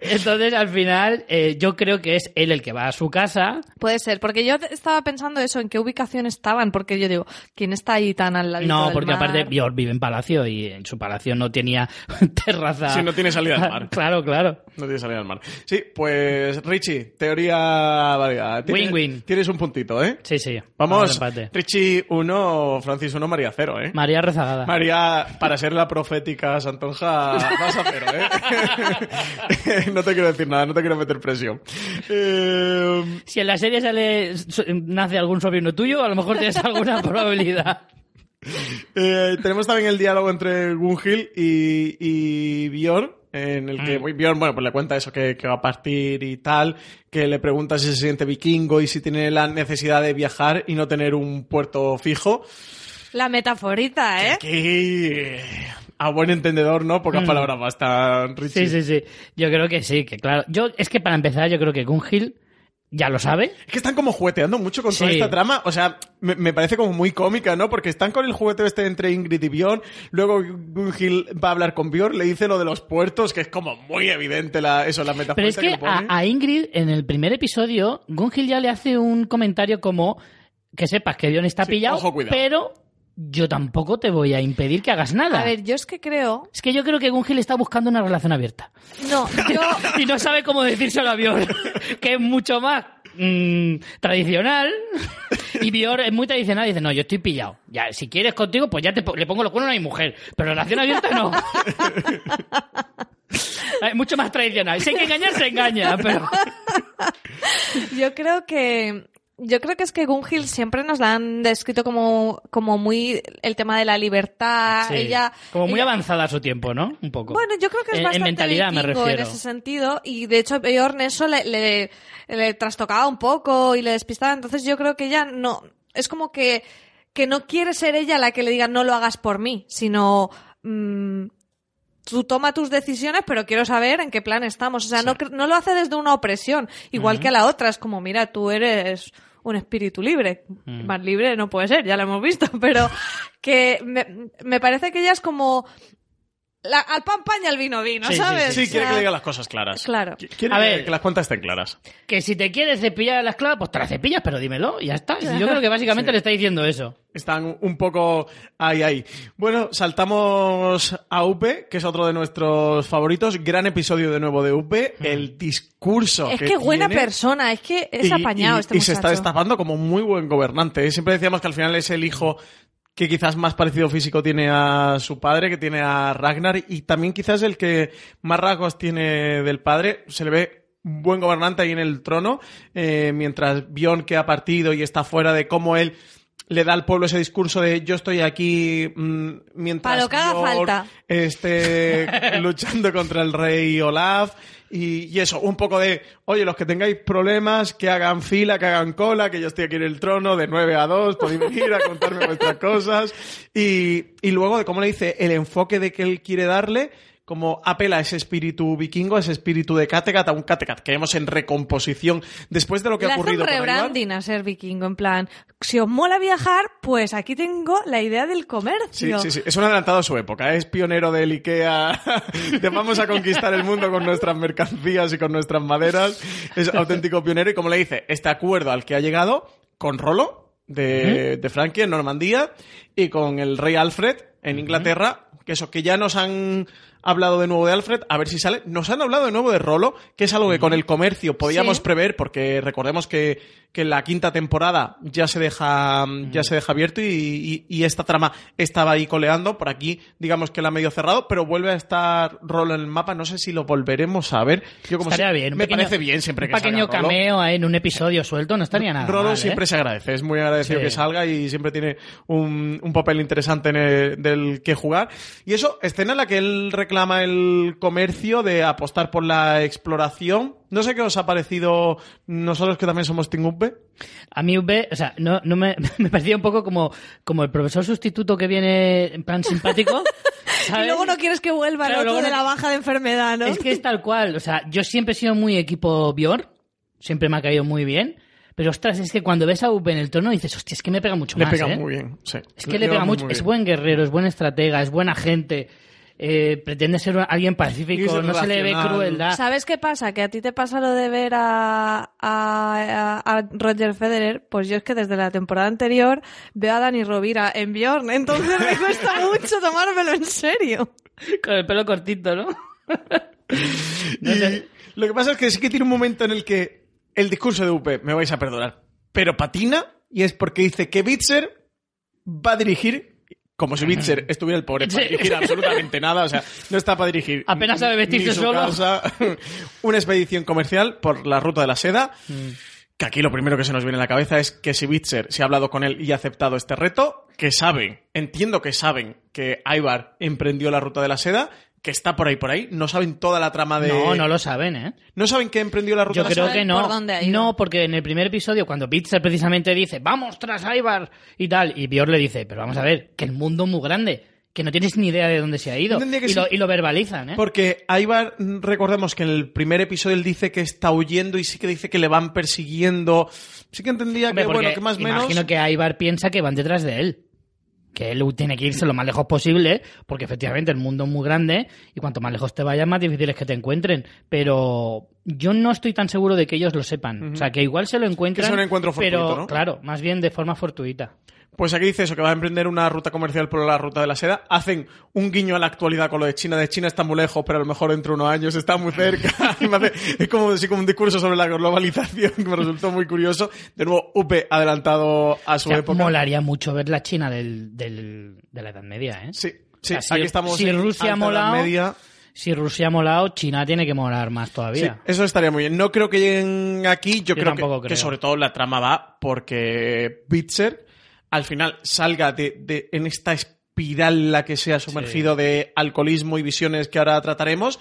Entonces, al final, eh, yo creo que es él el que va a su casa. Puede ser, porque yo estaba pensando eso, en qué ubicación estaban, porque yo digo, ¿quién está ahí tan al lado No, del porque mar? aparte Bjorn vive en palacio y en su palacio no tenía terraza. Sí, no tiene salida al mar. claro, claro. no tiene salida al mar. Sí, pues Richie, teoría. Tienes- Win-win. Tienes un puntito, ¿eh? Sí, sí. Vamos, empate. Richie 1, Francis 1, María 0, ¿eh? María rezagada. María, para ser la profética Santonja, vas a cero, ¿eh? no te quiero decir nada, no te quiero meter presión. Eh, Si en la serie sale nace algún sobrino tuyo, a lo mejor tienes alguna probabilidad. Eh, tenemos también el diálogo entre Gunhild y, y Bjorn, en el que Mm. Bjorn, bueno, pues le cuenta eso, que, que va a partir y tal, que le pregunta si se siente vikingo y si tiene la necesidad de viajar y no tener un puerto fijo. La metaforita, ¿eh? Aquí, a buen entendedor, ¿no? Pocas Mm. palabras bastan, Richie. Sí, sí, sí. Yo creo que sí, que claro. Yo, es que para empezar, yo creo que Gunhill ya lo sabe. Es que están como jugueteando mucho con toda esta trama. O sea, me, me parece como muy cómica, ¿no? Porque están con el jugueteo este entre Ingrid y Bjorn. Luego Gunhild va a hablar con Bjorn, le dice lo de los puertos, que es como muy evidente la, eso, la metáfora. Pero es que a, a Ingrid, en el primer episodio, Gunhill ya le hace un comentario como que sepas que Dion está Sí, pillado, ojo, pero yo tampoco te voy a impedir que hagas nada. A ver, yo es que creo... Es que yo creo que Gunhill está buscando una relación abierta. No, yo... y no sabe cómo decírselo a Bjorn, que es mucho más mm, tradicional. Y Bjorn es muy tradicional y dice, no, yo estoy pillado. Ya, si quieres contigo, pues ya te, le pongo los cuernos a mi mujer. Pero relación abierta no. Es mucho más tradicional. Si hay que engañar, se engaña. Pero... Yo creo que. Yo creo que es que Gunhild siempre nos la han descrito como, como muy el tema de la libertad. Sí, Ella, como muy ella- avanzada a su tiempo, ¿no? Un poco. Bueno, yo creo que es En- en bastante mentalidad me vikingo en refiero. ese sentido. Y de hecho, Bjorn eso le, le, le trastocaba un poco y le despistaba. Entonces yo creo que ella no. Es como que, que no quiere ser ella la que le diga no lo hagas por mí, sino. mm, tú toma tus decisiones, pero quiero saber en qué plan estamos. O sea, no, cre- no lo hace desde una opresión, igual que a la otra. Es como, mira, tú eres un espíritu libre. Mm. Más libre no puede ser, ya lo hemos visto, pero que me, me parece que ella es como la- al pan pan y al vino vino, Sí, sí, ¿sabes? Sí, O quiere sea, que le diga las cosas claras. Claro. Qu- Quiere A que, ver. que las cuentas estén claras. Que si te quieres cepillar la esclava, pues te la cepillas, pero dímelo, y ya está. Yo creo que básicamente Sí. le está diciendo eso. Están un poco ahí, ahí. Bueno, saltamos a UP, que es otro de nuestros favoritos. Gran episodio de nuevo de UP. El discurso. Es que buena tiene. persona, es que es y, apañado y- este y se está destapando como muy buen gobernante. Siempre decíamos que al final es el hijo que quizás más parecido físico tiene a su padre, que tiene a Ragnar, y también quizás el que más rasgos tiene del padre. Se le ve un buen gobernante ahí en el trono, eh, mientras Bjorn que ha partido y está fuera de cómo él le da al pueblo ese discurso de yo estoy aquí mm, mientras Para lo que haga falta. esté luchando contra el rey Olaf y, y eso, un poco de, oye, los que tengáis problemas, que hagan fila, que hagan cola, que yo estoy aquí en el trono de 9 a 2, podéis venir a contarme vuestras cosas. Y, y luego de cómo le dice, el enfoque de que él quiere darle, como apela a ese espíritu vikingo, a ese espíritu de Kattegat, a un Kattegat que vemos en recomposición después de lo que Le ha ocurrido Ivar. rebranding a ser vikingo, en plan, si os mola viajar, pues aquí tengo la idea del Sí, comercio. sí, sí. Es un adelantado a su época. ¿eh? Es pionero del IKEA. de vamos a conquistar el mundo con nuestras mercancías y con nuestras maderas. Es auténtico pionero. Y como le dice, este acuerdo al que ha llegado con Rolo de, de Francia en Normandía y con el rey Alfred en Inglaterra, que eso, que ya nos han hablado de nuevo de Alfred, a ver si sale. Nos han hablado de nuevo de Rolo, que es algo que con el comercio podíamos Sí. prever, porque recordemos que, que la quinta temporada ya se deja, ya se deja abierto y, y- y esta trama estaba ahí coleando. Por aquí, digamos que la ha medio cerrado, pero vuelve a estar Rolo en el mapa. No sé si lo volveremos a ver. Yo como Estaría si- bien. un Me pequeño- parece bien siempre que Un pequeño salga Rolo. cameo en un episodio suelto no estaría nada Rolo mal, ¿eh? siempre se agradece, es muy agradecido Sí. que salga y siempre tiene un, un papel interesante en el- del que jugar. Y eso, escena en la que él reclama el comercio de apostar por la exploración. No sé qué os ha parecido nosotros que también somos Team UP. A mí V, o sea, no, no me, me parecía un poco como, como el profesor sustituto que viene en plan simpático. Y ¿sabes? luego no quieres que vuelva el Claro, otro luego de la baja de enfermedad, ¿no? Es que es tal cual. O sea, yo siempre he sido muy equipo Bjorn. Siempre me ha caído muy bien. Pero ostras, es que cuando ves a V en el tono dices, hostia, es que me pega mucho Le más. pega ¿eh? muy bien, sí. Es que le, pega muy, mucho. Es buen guerrero, es buen estratega, es buena gente. Eh, pretende ser alguien pacífico, no se le ve crueldad. ¿Sabes qué pasa? Que a ti te pasa lo de ver a, a, a- Roger Federer. Pues yo es que desde la temporada anterior veo a Dani Rovira en Bjorn. Entonces me cuesta mucho tomármelo en serio. Con el pelo cortito, ¿no? No Y sé. lo que pasa es que sí que tiene un momento en el que el discurso de UP, me vais a perdonar, pero patina y es porque dice que Bitzer va a dirigir como si Bitzer estuviera el pobre para dirigir absolutamente nada, o sea, no está para dirigir Apenas sabe vestirse ni su solo. casa. una expedición comercial por la ruta de la seda. Mm. Que aquí lo primero que se nos viene a la cabeza es que si Bitzer se ha hablado con él y ha aceptado este reto, que saben, entiendo que saben que Ivar emprendió la ruta de la seda, que está por ahí, por ahí. No saben toda la trama de... No, no lo saben, ¿eh? ¿No saben que emprendió la ruta Yo de la creo que no. por dónde ha ido. No, porque en el primer episodio, cuando Pizzer precisamente dice, vamos tras Ivar y tal, y Bior le dice, pero vamos a ver, que el mundo es muy grande, que no tienes ni idea de dónde se ha ido. Y, sí. lo, y lo verbalizan, ¿eh? Porque Ivar, mm, recordemos que en el primer episodio él dice que está huyendo y sí que dice que le van persiguiendo. Sí que entendía Hombre, que, bueno, que más o menos... imagino que Ivar piensa que van detrás de él. Que él tiene que irse lo más lejos posible, porque efectivamente el mundo es muy grande y cuanto más lejos te vayas, más difícil es que te encuentren. Pero yo no estoy tan seguro de que ellos lo sepan. O sea, que igual se lo encuentran. Sea un encuentro pero, fortuito, ¿no? Claro, más bien de forma fortuita. Pues aquí dice eso, que va a emprender una ruta comercial por la ruta de la seda. Hacen un guiño a la actualidad con lo de China. De China está muy lejos, pero a lo mejor dentro de unos años está muy cerca. Es como, así como un discurso sobre la globalización que me resultó muy curioso. De nuevo, UP adelantado a su O sea, época. molaría mucho ver la China del, del- de la Edad Media, ¿eh? Sí, sí, O sea, si- aquí estamos si en Rusia Edad molado, media. Si Rusia ha molado, China tiene que molar más Sí, todavía. eso estaría muy bien. No creo que lleguen aquí. Yo, Yo creo, que, tampoco que creo. sobre todo la trama va porque Bitzer al final salga de, de- en esta espiral en la que se ha sumergido de alcoholismo y visiones que ahora trataremos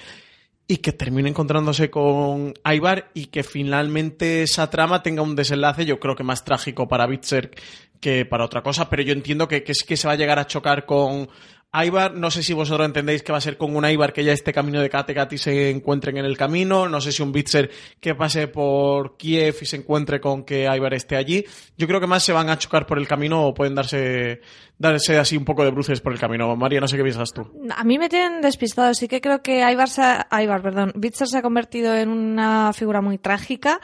y que termine encontrándose con Ivar y que finalmente esa trama tenga un desenlace yo creo que más trágico para Bitzer que para otra cosa, pero yo entiendo que, que es que se va a llegar a chocar con Ivar, no sé si vosotros entendéis que va a ser con un Ivar que ya esté camino de Kattegat y se encuentren en el camino, no sé si un Bitzer que pase por Kiev y se encuentre con que Ivar esté allí, yo creo que más se van a chocar por el camino o pueden darse, darse así un poco de bruces por el camino. María, no sé qué piensas tú. A mí me tienen despistado. Sí que creo que Ivar, se ha, perdón, se ha convertido en una figura muy trágica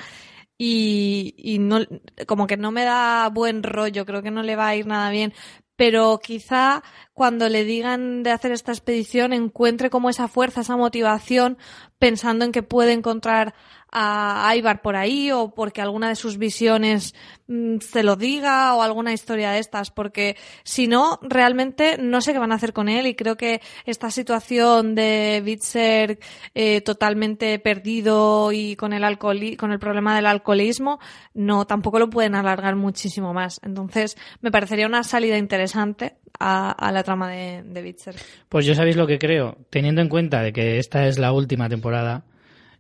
y, y no, como que no me da buen rollo. Creo que no le va a ir nada bien. Pero quizá cuando le digan de hacer esta expedición encuentre como esa fuerza, esa motivación, pensando en que puede encontrar a Ivar por ahí o porque alguna de sus visiones mm, se lo diga o alguna historia de estas, porque si no, realmente no sé qué van a hacer con él y creo que esta situación de Bitzer eh, totalmente perdido y con el alcoholi con el problema del alcoholismo, no, tampoco lo pueden alargar muchísimo más. Entonces, me parecería una salida interesante a, a la trama de, de Bitzer. Pues yo sabéis lo que creo, teniendo en cuenta de que esta es la última temporada,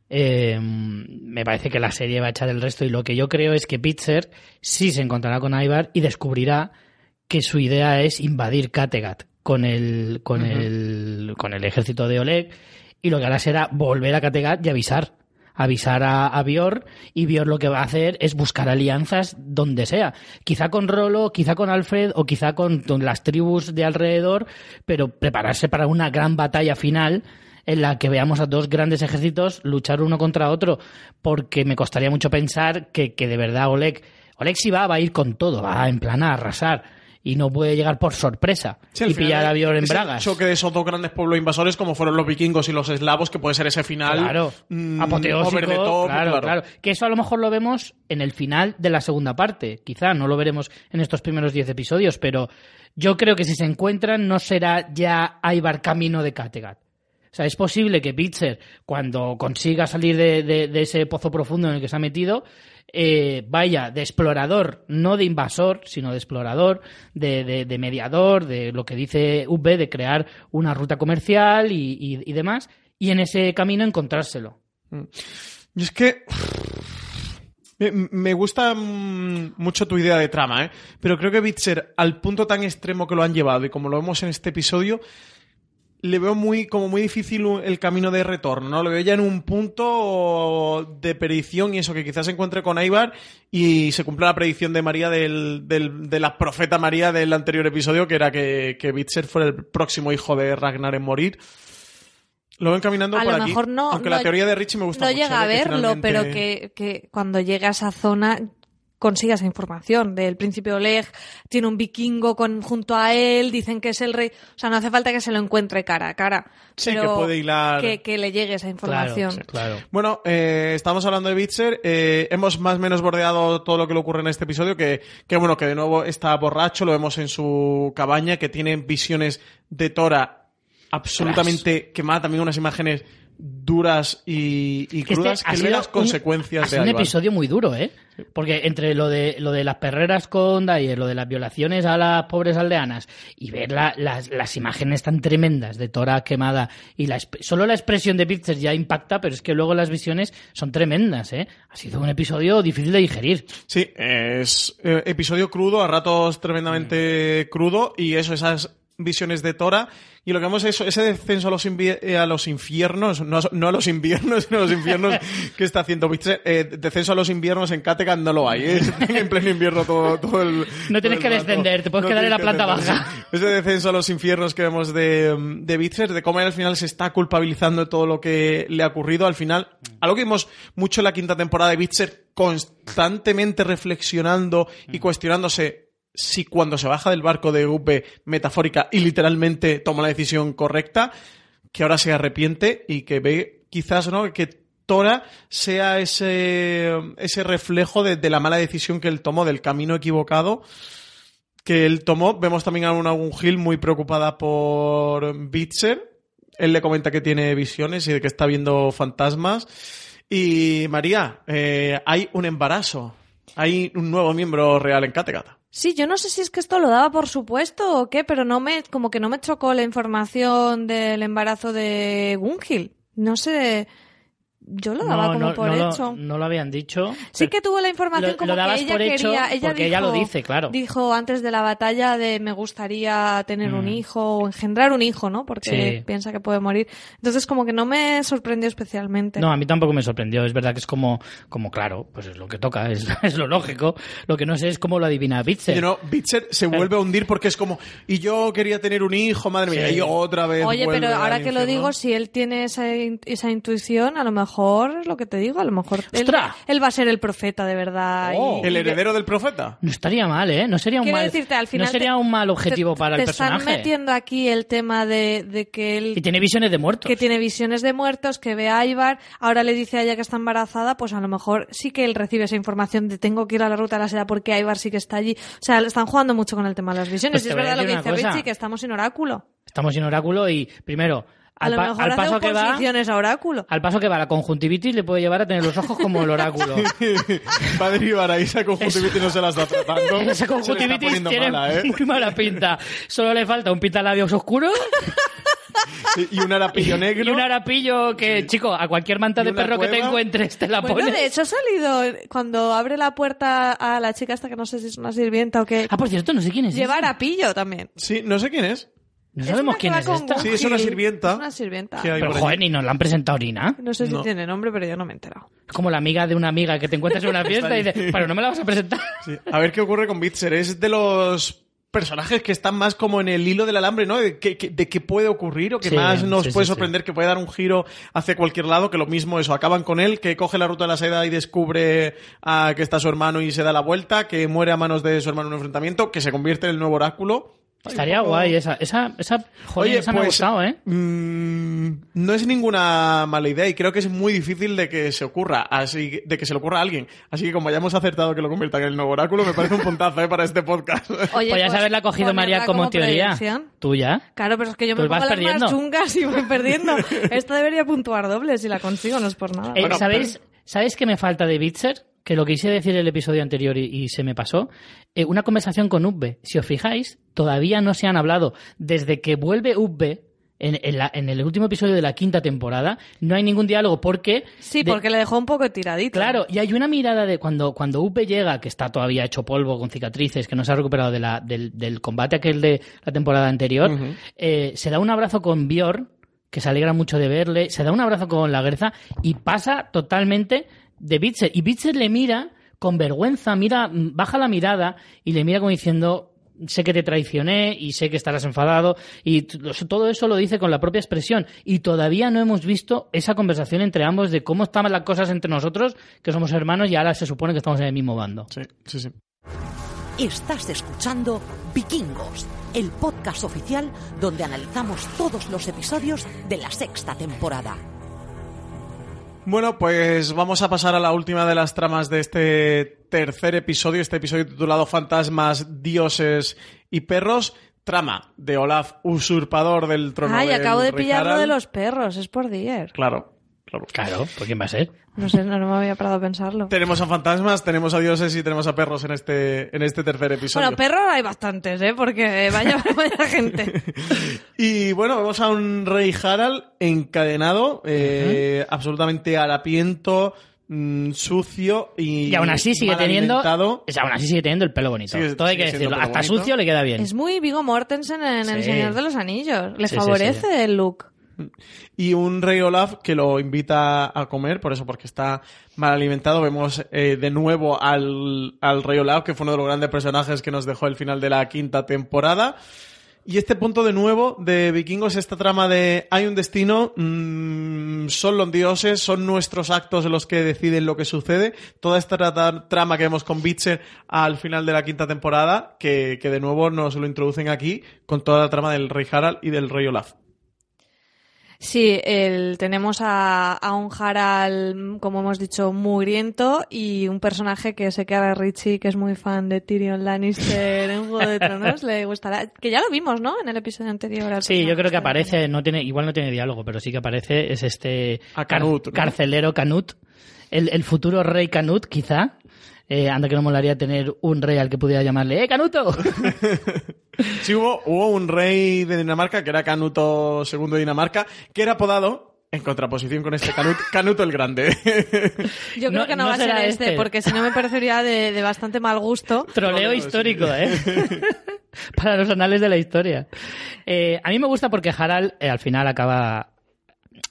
eh, me parece que la serie va a echar el resto y lo que yo creo es que Pitzer sí se encontrará con Ivar y descubrirá que su idea es invadir Kattegat con el, con el, con el ejército de Oleg y lo que hará será volver a Kattegat y avisar. Avisar a, a Bior y Bior lo que va a hacer es buscar alianzas donde sea. Quizá con Rolo, quizá con Alfred o quizá con, con las tribus de alrededor, pero prepararse para una gran batalla final en la que veamos a dos grandes ejércitos luchar uno contra otro, porque me costaría mucho pensar que, que de verdad Oleg, Oleg si va, va a ir con todo, va en plan a arrasar y no puede llegar por sorpresa Sí, y pillar final a Bior en bragas. choque de esos dos grandes pueblos invasores como fueron los vikingos y los eslavos, que puede ser ese final Claro, mm, apoteósico, over the top, claro, claro. Que eso a lo mejor lo vemos en el final de la segunda parte. Quizá no lo veremos en estos primeros 10 episodios, pero yo creo que si se encuentran no será ya Ivar camino de Kattegat. O sea, es posible que Pitzer, cuando consiga salir de, ese pozo profundo en el que se ha metido, eh, vaya de explorador, no de invasor, sino de explorador, de, mediador, de lo que dice UB, de crear una ruta comercial y, demás, y en ese camino encontrárselo. Y es que. Me, me gusta mm, mucho tu idea de trama, ¿eh? Pero creo que Bitzer, al punto tan extremo que lo han llevado y como lo vemos en este episodio, le veo muy, como muy difícil el camino de retorno, ¿no? Lo veo ya en un punto de perdición y eso, que quizás se encuentre con Ivar y se cumpla la predicción de María del, del- de la profeta María del anterior episodio, que era que, que Bitzer fuera el próximo hijo de Ragnar en morir. Lo ven caminando A por lo aquí. mejor no- Aunque no- la teoría de Richie me gusta no mucho. llega a ¿eh? Que verlo, finalmente- pero que, que cuando llegue a esa zona consiga esa información del príncipe Oleg, tiene un vikingo con, junto a él, dicen que es el rey, o sea, no hace falta que se lo encuentre cara a cara, Sí, pero que puede hilar. que, que le llegue esa información. Claro. Bueno, eh, estamos hablando de Bitzer. eh, hemos más o menos bordeado todo lo que le ocurre en este episodio. Que, que bueno, que de nuevo está borracho, lo vemos en su cabaña, que tiene visiones de Tora absolutamente quemada, también unas imágenes duras y, este crudas que sido ve las un- consecuencias ha de sido un Ivar. episodio muy duro, ¿eh? Porque entre lo de lo de las perreras con Dyer, lo de las violaciones a las pobres aldeanas y ver la- las, las imágenes tan tremendas de Tora quemada y la, solo la expresión de Pitzer ya impacta, pero es que luego las visiones son tremendas, ¿eh? Ha sido un episodio difícil de digerir. Sí, es eh, episodio crudo, a ratos tremendamente crudo, y eso, esas visiones de Tora. Y lo que vemos es ese descenso a los, invi- eh, a los infiernos, no, a- no a los inviernos, sino a los infiernos que está haciendo. Eh, descenso a los inviernos en Kattegat no lo hay, ¿eh? En pleno invierno todo, todo el. No tienes el que descender, te puedes quedar en la planta descender, baja. Ese descenso a los infiernos que vemos de, de Witcher, de cómo él al final se está culpabilizando de todo lo que le ha ocurrido. Al final, algo que vimos mucho en la quinta temporada de Witcher, constantemente reflexionando y cuestionándose si cuando se baja del barco de UP metafórica y literalmente toma la decisión correcta, que ahora se arrepiente y que ve quizás ¿no? que Tora sea ese, ese reflejo de, la mala decisión que él tomó, del camino equivocado que él tomó. Vemos también a una un Hill muy preocupada por Bitzer. Él le comenta que tiene visiones y de que está viendo fantasmas. Y María, eh, hay un embarazo. Hay un nuevo miembro real en Kattegat. Sí, yo no sé si es que esto lo daba por supuesto o qué, pero no me, como que no me chocó la información del embarazo de Gunhild. No sé, yo lo daba como por no hecho. Lo, no lo habían dicho. Sí que tuvo la información lo- como lo dabas que ella por hecho quería, ella porque dijo, ella lo dice, claro. Dijo antes de la batalla de me gustaría tener un Mm. hijo o engendrar un hijo, ¿no? Porque Sí. piensa que puede morir. Entonces como que no me sorprendió especialmente. No, a mí tampoco me sorprendió. Es verdad que es como, como claro, pues es lo que toca, es, es lo lógico. Lo que no sé es cómo lo adivina Bitzer. Y no, Bitzer se vuelve a hundir porque es como, y yo quería tener un hijo, madre mía, Sí. y otra vez. Oye, pero ahora que lo digo, si él tiene esa, in- esa intuición, a lo mejor es lo que te digo, a lo mejor él, él va a ser el profeta de verdad. Oh. y- El y- heredero del profeta. No estaría mal, ¿eh? No sería un Quiero mal, decirte, al final no sería te- un mal objetivo te- para el te personaje. están metiendo aquí el tema de, de que él Y tiene visiones de muertos. que tiene visiones de muertos, que ve a Ivar, ahora le dice a ella que está embarazada, pues a lo mejor sí que él recibe esa información de tengo que ir a la ruta de la seda porque Ivar sí que está allí. O sea, le están jugando mucho con el tema de las visiones. Pues y te es verdad lo que dice cosa. Richie, que estamos sin oráculo. Estamos sin oráculo y, primero, A al, lo pa- mejor al hace paso que va, a oráculo. al paso que va la conjuntivitis le puede llevar a tener los ojos como el oráculo. Va a derivar ahí esa conjuntivitis no se la está tratando. Esa conjuntivitis tiene mala, ¿eh? muy mala pinta. Solo le falta un pintalabios oscuro Y un arapillo negro. y un arapillo que, chico, a cualquier manta de perro que te encuentres te la Bueno, pones. de hecho ha salido cuando abre la puerta a la chica esta que no sé si es una sirvienta o qué. Ah, por cierto, no sé quién es. Llevar esa. a pillo también. Sí, no sé quién es. No sabemos quién es esta. Sí, es una sirvienta. Es una sirvienta. Que hay Pero por joder, allí. ni nos la han presentado ni nada. No sé si No. tiene nombre, pero yo no me he enterado. Es como la amiga de una amiga que te encuentras en una fiesta y dices, pero no me la vas a presentar. Sí. A ver qué ocurre con Bitzer. Es de los personajes que están más como en el hilo del alambre, ¿no? De qué, qué- de qué puede ocurrir o que Sí, más nos sí, puede sí, sí. sorprender, que puede dar un giro hacia cualquier lado, que lo mismo eso, acaban con él, que coge la ruta de la seda y descubre a que está su hermano y se da la vuelta, que muere a manos de su hermano en un enfrentamiento, que se convierte en el nuevo oráculo. Estaría poco- guay esa. Esa, esa, joder, esa me ha gustado, ¿eh? mm, no es ninguna mala idea y creo que es muy difícil de que se ocurra, así de que se le ocurra a alguien. Así que como ya hemos acertado que lo conviertan en el nuevo oráculo, me parece un puntazo ¿eh? para este podcast. Oye, Podrías pues, haberla cogido María como, teoría. predicción. ¿Tuya? Claro, pero es que yo me Pues pongo vas las perdiendo. más chungas y voy perdiendo. Esta debería puntuar doble si la consigo, no es por nada. Eh, Bueno, ¿sabéis, ¿Sabéis qué me falta de Bitzer? Que lo quise decir el episodio anterior y, y se me pasó. Eh, una conversación con Ubbe. Si os fijáis, todavía no se han hablado. Desde que vuelve Ubbe, en, en la- en el último episodio de la quinta temporada, no hay ningún diálogo porque... sí, de- porque le dejó un poco tiradito. Claro, y hay una mirada de cuando, cuando Upe llega, que está todavía hecho polvo, con cicatrices, que no se ha recuperado de la, del, del combate aquel de la temporada anterior, eh, se da un abrazo con Bjorn, que se alegra mucho de verle, se da un abrazo con la Gerza y pasa totalmente de Bitzer. Y Bitzer le mira con vergüenza, mira, baja la mirada y le mira como diciendo, sé que te traicioné y sé que estarás enfadado y todo eso lo dice con la propia expresión y todavía no hemos visto esa conversación entre ambos de cómo estaban las cosas entre nosotros, que somos hermanos y ahora se supone que estamos en el mismo bando. Sí, sí, sí. Estás escuchando Vikingos, el podcast oficial donde analizamos todos los episodios de la sexta temporada. Bueno, pues vamos a pasar a la última de las tramas de este tercer episodio, este episodio titulado Fantasmas, Dioses y Perros. trama de Olaf, usurpador del trono Ay, acabo de pillarlo de los perros, es por Dier. Claro, claro. Claro, ¿por quién va a ser? No sé, no, no me había parado a pensarlo. Tenemos a fantasmas, tenemos a dioses y tenemos a perros en este, en este tercer episodio. Bueno, perros hay bastantes, ¿eh? Porque vaya, vaya gente. Y bueno, vemos a un rey Harald encadenado, eh, absolutamente harapiento, mm, sucio y. Y aún así sigue teniendo. o sea, aún así sigue teniendo el pelo bonito. Sigue- Todo hay que decirlo. Hasta bonito. sucio le queda bien. Es muy Vigo Mortensen en El Sí. Señor de los Anillos. Le Sí, sí, favorece sí. el look. Y un rey Olaf que lo invita a comer, por eso, porque está mal alimentado. Vemos eh, de nuevo al, al rey Olaf, que fue uno de los grandes personajes que nos dejó el final de la quinta temporada. Y este punto de nuevo de vikingos, esta trama de hay un destino, mm, son los dioses, son nuestros actos los que deciden lo que sucede. Toda esta tra- trama que vemos con Witcher al final de la quinta temporada, que, que de nuevo nos lo introducen aquí con toda la trama del rey Harald y del rey Olaf. Sí, el, tenemos a, a un Harald, como hemos dicho, mugriento y un personaje que sé que a Richie, que es muy fan de Tyrion Lannister en Juego de Tronos, le gustará. Que ya lo vimos, ¿no? En el episodio anterior. al Sí, yo creo que aparece, no tiene, igual no tiene diálogo, pero sí que aparece, es este A Canut, ¿no? carcelero Canut, el, el futuro rey Canut, quizá. Eh, anda que no molaría tener un rey al que pudiera llamarle, ¡eh, Canuto! Sí, hubo, hubo un rey de Dinamarca, que era Canuto II de Dinamarca, que era apodado, en contraposición con este Canut, Canuto el Grande. Yo creo No- que no, no va a ser este, este. porque si no me parecería de, de bastante mal gusto. Troleo Troleo, histórico, ¿eh? Para los anales de la historia. Eh, a mí me gusta porque Harald eh, al final acaba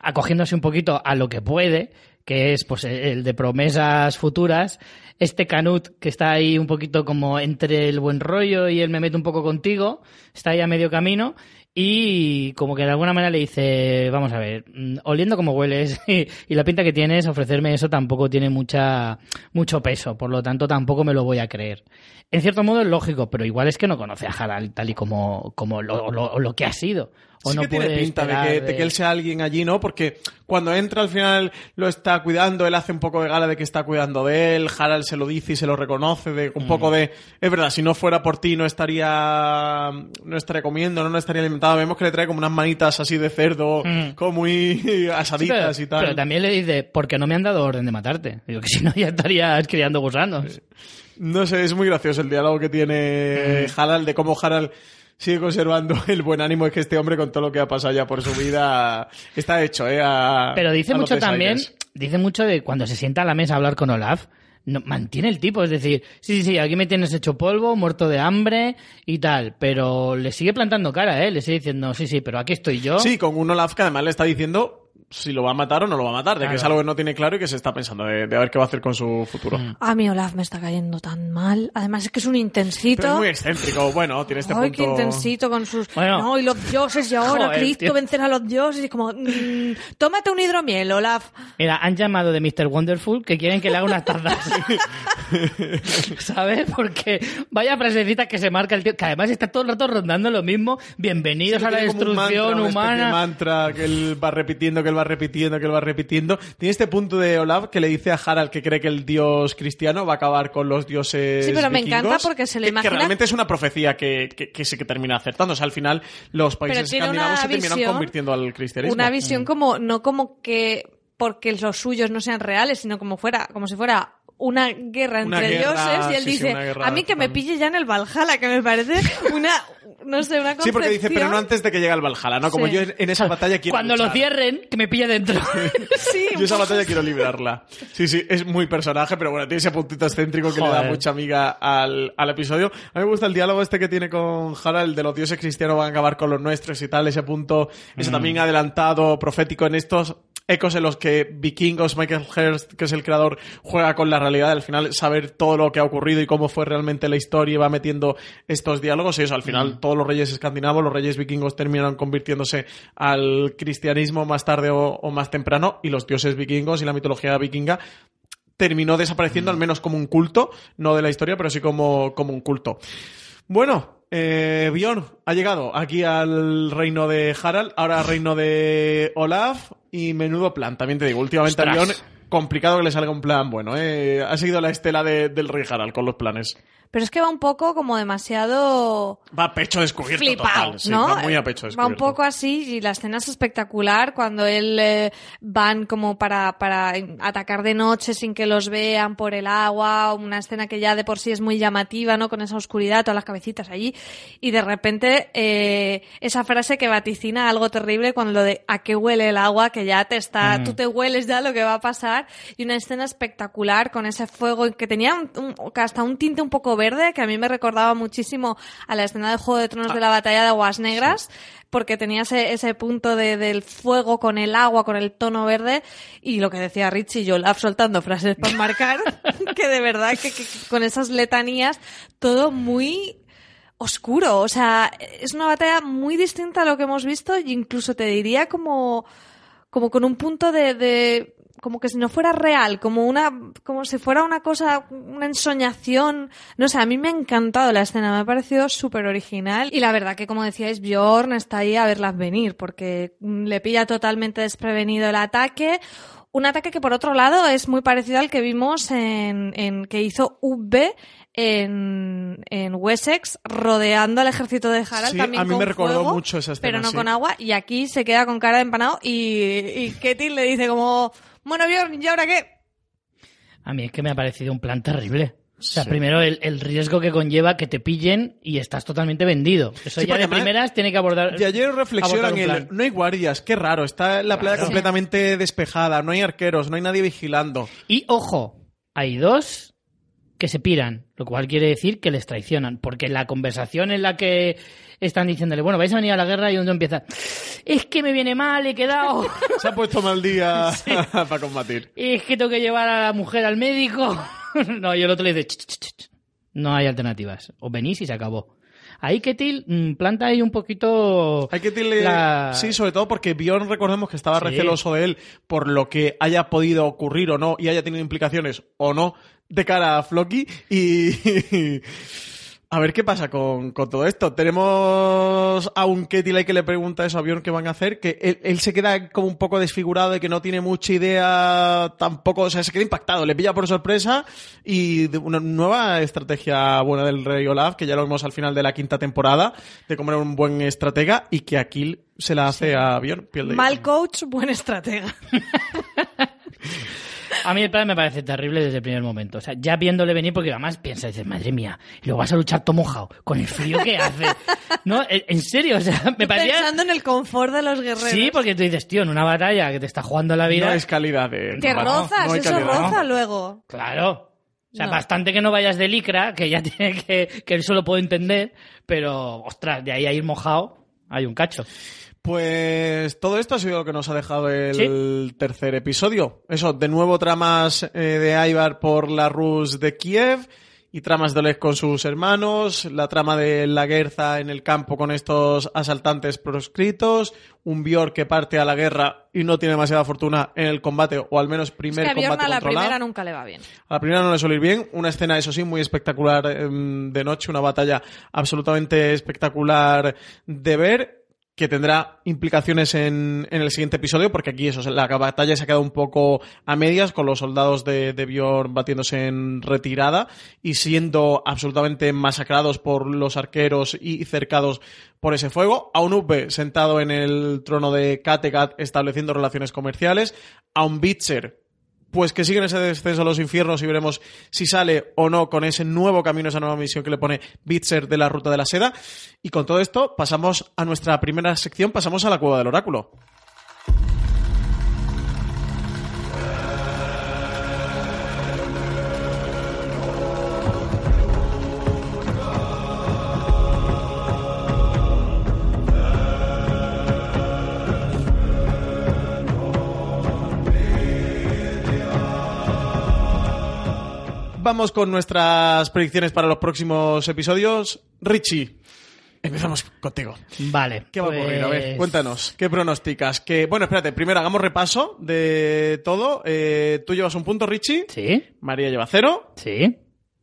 acogiéndose un poquito a lo que puede, que es pues el de promesas futuras. Este Canut que está ahí un poquito como entre el buen rollo y el me meto un poco contigo, está ahí a medio camino y como que de alguna manera le dice, vamos a ver, mm, oliendo como hueles y, y la pinta que tienes, ofrecerme eso tampoco tiene mucha mucho peso, por lo tanto tampoco me lo voy a creer. En cierto modo es lógico, pero igual es que no conoce a Harald tal y como, como lo, lo- lo que ha sido. O sí no que tiene pinta de que, de que él sea alguien allí, ¿no? Porque cuando entra al final lo está cuidando, él hace un poco de gala de que está cuidando de él, Harald se lo dice y se lo reconoce, de un Mm. poco de, es verdad, si no fuera por ti no estaría, no estaría comiendo, no, no estaría alimentado. Vemos que le trae como unas manitas así de cerdo, Mm. como muy Sí, pero, asaditas y tal. pero también le dice, porque no me han dado orden de matarte. Digo que si no ya estarías criando gusanos. No sé, es muy gracioso el diálogo que tiene Mm. Harald de cómo Harald sigue conservando el buen ánimo. Es que este hombre, con todo lo que ha pasado ya por su vida, está hecho, ¿eh? A- Pero dice mucho también, dice mucho de cuando se sienta a la mesa a hablar con Olaf, no, mantiene el tipo, es decir, sí, sí, sí, aquí me tienes hecho polvo, muerto de hambre y tal, pero le sigue plantando cara, ¿eh? Le sigue diciendo, sí, sí, pero aquí estoy yo. Sí, con un Olaf que además le está diciendo si lo va a matar o no lo va a matar, de que Claro. es algo que no tiene claro y que se está pensando de, de a ver qué va a hacer con su futuro. Mm. A mí Olaf me está cayendo tan mal. Además es que es un intensito. Pero es muy excéntrico. Bueno, tiene este Ay, punto... qué intensito con sus... Bueno. No, y los dioses y ahora Joder, Cristo tío. vencer a los dioses y como... mm, tómate un hidromiel, Olaf. Mira, han llamado de Mr. Wonderful que quieren que le haga unas tazas. ¿Sabes? Porque vaya frasecita que se marca el tío, que además está todo el rato rondando lo mismo. Bienvenidos a la mantra, destrucción de humana. mantra que él va repitiendo, que él va repitiendo, que él va repitiendo. Tiene este punto de Olaf que le dice a Harald que cree que el dios cristiano va a acabar con los dioses Sí, pero me vikingos, encanta porque se le que- imagina- Que realmente es una profecía que, que, que sí que termina acertando. O sea, al final los países escandinavos se terminan visión- convirtiendo al cristianismo. Una visión como... No como que... Porque los suyos no sean reales, sino como fuera... Como si fuera una guerra Una entre guerra, dioses y él sí, dice a mí que me pille ya en el Valhalla que me parece una no sé una concepción Sí, porque dice, pero no antes de que llegue al Valhalla, ¿no? Como Sí. yo en esa batalla quiero Cuando lo luchar. cierren, que me pille dentro. sí Yo esa batalla quiero librarla. Sí, sí, es muy personaje, pero bueno, tiene ese puntito excéntrico que le da mucha amiga al, al episodio. A mí me gusta el diálogo este que tiene con Harald de los dioses cristianos van a acabar con los nuestros y tal, ese punto, ese también adelantado, profético en estos ecos en los que Vikingos, Michael Hurst, que es el creador, juega con la realidad, al final saber todo lo que ha ocurrido y cómo fue realmente la historia y va metiendo estos diálogos. Y eso, al final todos los reyes escandinavos, los reyes vikingos terminan convirtiéndose al cristianismo más tarde o, o más temprano y los dioses vikingos y la mitología vikinga terminó desapareciendo al menos como un culto, no de la historia, pero sí como, como un culto. Bueno, eh, Bjorn ha llegado aquí al reino de Harald, ahora al reino de Olaf y menudo plan, también te digo, últimamente a Ostras. Bjorn complicado que le salga un plan bueno, ¿eh? ha seguido la estela de- del rey Harald con los planes. Pero es que va un poco como demasiado Va a pecho descubierto flipado, total. sí, ¿no? va muy a pecho Va descubierto. un poco así y la escena es espectacular cuando él eh, van como para, para atacar de noche sin que los vean por el agua, una escena que ya de por sí es muy llamativa, ¿no? Con esa oscuridad, todas las cabecitas allí y de repente eh, esa frase que vaticina algo terrible con lo de a qué huele el agua, que ya te está, Mm. tú te hueles ya lo que va a pasar y una escena espectacular con ese fuego que tenía un- un- hasta un tinte un poco verde que a mí me recordaba muchísimo a la escena de Juego de Tronos de la batalla de Aguas Negras porque tenía ese, ese punto de, del fuego con el agua, con el tono verde y lo que decía Richie Jolaf soltando frases para marcar que de verdad que, que- que con esas letanías todo muy oscuro, o sea, es una batalla muy distinta a lo que hemos visto e incluso te diría como como con un punto de, de como que si no fuera real, como una como si fuera una cosa, una ensoñación, no sé, a mí me ha encantado la escena, me ha parecido súper original. Y la verdad que como decíais, Bjorn está ahí a verlas venir porque le pilla totalmente desprevenido el ataque, un ataque que por otro lado es muy parecido al que vimos en, en que hizo UB en, en Wessex rodeando al ejército de Harald Sí, también a mí con me recordó fuego, mucho esa escena, pero no sí. con agua y aquí se queda con cara de empanado y, y Ketil le dice como bueno Bjorn, ¿y ahora qué? A mí es que me ha parecido un plan terrible. O sea, Sí. primero el, el riesgo que conlleva que te pillen y estás totalmente vendido. Eso Sí, ya de además- primeras tiene que abordar. Y ayer reflexionan el, no hay guardias, qué raro, está la playa Claro. completamente despejada, no hay arqueros, no hay nadie vigilando. Y ojo, hay dos que se piran, lo cual quiere decir que les traicionan, porque la conversación en la que están diciéndole, bueno, vais a venir a la guerra y uno empieza, es que me viene mal, he quedado, Se ha puesto mal día para combatir. es que tengo que llevar a la mujer al médico. no, y el otro le dice, "Ch, ch, ch, ch". no hay alternativas, os venís y se acabó. Ahí Ketil mm, planta ahí un poquito... Hay que decirle, la- sí, sobre todo porque Bjorn, recordemos que estaba Sí. receloso de él por lo que haya podido ocurrir o no y haya tenido implicaciones o no de cara a Floki y a ver qué pasa con, con todo esto. Tenemos a un Ketil que le pregunta eso a Bjorn qué van a hacer, que él, él se queda como un poco desfigurado de que no tiene mucha idea tampoco, o sea, se queda impactado, le pilla por sorpresa y de una nueva estrategia buena del Rey Olaf, que ya lo vemos al final de la quinta temporada, de cómo era un buen estratega y que aquí se la hace a Bjorn. piel de Mal coach, buen estratega. A mí el plan me parece terrible desde el primer momento. O sea, ya viéndole venir, porque además piensa, dices, madre mía, y luego vas a luchar todo mojado, con el frío que hace. No, en en serio, o sea, me parecía... Pensando en el confort de los guerreros. Sí, porque tú dices, tío, en una batalla que te está jugando la vida... No es calidad de... Que no, rozas, no eso calidad. roza luego. Claro. O sea, No. bastante que no vayas de licra, que ya tiene que... que eso lo puedo entender, pero, ostras, de ahí a ir mojado, hay un cacho. Pues todo esto ha sido lo que nos ha dejado el tercer episodio. Eso, de nuevo tramas eh, de Ivar por la Rus de Kiev y tramas de Oleg con sus hermanos, la trama de la Guerza en el campo con estos asaltantes proscritos, un Björk que parte a la guerra y no tiene demasiada fortuna en el combate, o al menos Es primer que combate a la controlado. primera nunca le va bien. A la primera no le suele ir bien. Una escena, eso sí, muy espectacular em, de noche, una batalla absolutamente espectacular de ver que tendrá implicaciones en, en el siguiente episodio, porque aquí eso, la batalla se ha quedado un poco a medias, con los soldados de, de Bjorn batiéndose en retirada y siendo absolutamente masacrados por los arqueros y cercados por ese fuego. A un Ubbe sentado en el trono de Kattegat estableciendo relaciones comerciales. A un Bitzer pues que sigue en ese descenso a los infiernos y veremos si sale o no con ese nuevo camino, esa nueva misión que le pone Bitzer de la Ruta de la Seda. Y con todo esto pasamos a nuestra primera sección, pasamos a la Cueva del Oráculo. Vamos con nuestras predicciones para los próximos episodios. Richie, empezamos contigo. Vale. ¿Qué va a ocurrir? A ver, pues- cuéntanos, ¿qué pronosticas? Que, bueno, espérate, primero hagamos repaso de todo. Eh, tú llevas un punto, Richie. Sí, María lleva cero. sí.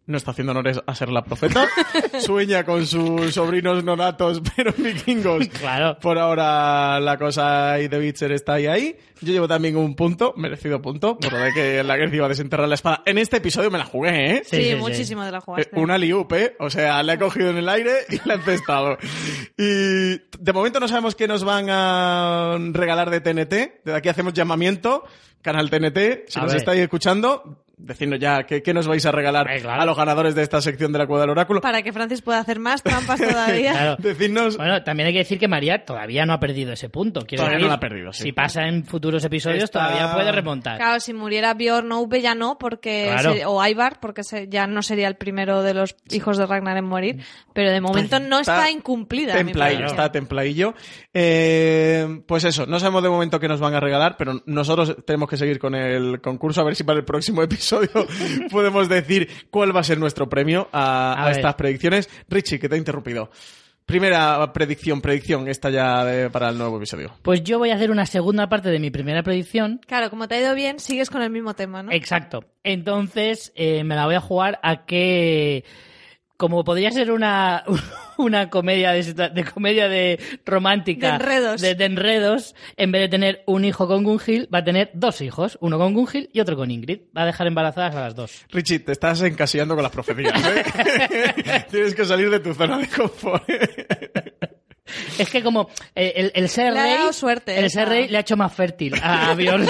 No está haciendo honores a ser la profeta. Sueña con sus sobrinos no natos, pero vikingos. Claro. Por ahora la cosa ahí de Witcher está ahí ahí. Yo llevo también un punto, merecido punto, por lo de que la guerra iba a desenterrar la espada. En este episodio me la jugué, ¿eh? Sí, Sí, sí, sí. muchísimo de la Eh, jugaste. Una liup, ¿eh? O sea, la he cogido en el aire y la he encestado. Y de momento no sabemos qué nos van a regalar de TNT. Desde aquí hacemos llamamiento. Canal TNT, si A nos ver. estáis escuchando, decidnos ya qué, qué nos vais a regalar Eh, claro. a los ganadores de esta sección de la Cueva del Oráculo. Para que Francis pueda hacer más trampas todavía. Claro. Decidnos... Bueno, también hay que decir que María todavía no ha perdido ese punto. Quiero Todavía decir, no lo ha perdido, sí. Si pasa en futuros episodios, Está- todavía puede remontar. Claro, si muriera Bjorn o Uve ya no, porque Claro. se- o Ivar, porque se- ya no sería el primero de los hijos de Ragnar en morir, pero de momento no está, incumplida. predicción. está templadillo. Eh, pues eso, no sabemos de momento qué nos van a regalar, pero nosotros tenemos que seguir con el concurso, a ver si para el próximo episodio podemos decir cuál va a ser nuestro premio a, A a ver. estas predicciones. Richie, que te ha interrumpido. Primera predicción, predicción, esta ya de- para el nuevo episodio. Pues yo voy a hacer una segunda parte de mi primera predicción. Claro, como te ha ido bien, sigues con el mismo tema, ¿no? Exacto. Entonces, eh, me la voy a jugar a que. Como podría ser una, una comedia de, de comedia de romántica. De enredos. De, de enredos, en vez de tener un hijo con Gunhild, va a tener dos hijos. Uno con Gunhild y otro con Ingrid. Va a dejar embarazadas a las dos. Richie, te estás encasillando con las profecías. ¿eh? Tienes que salir de tu zona de confort. Es que como eh, el, el ser Le ha rey. dado suerte el esa. ser rey le ha hecho más fértil a, a Bjorn.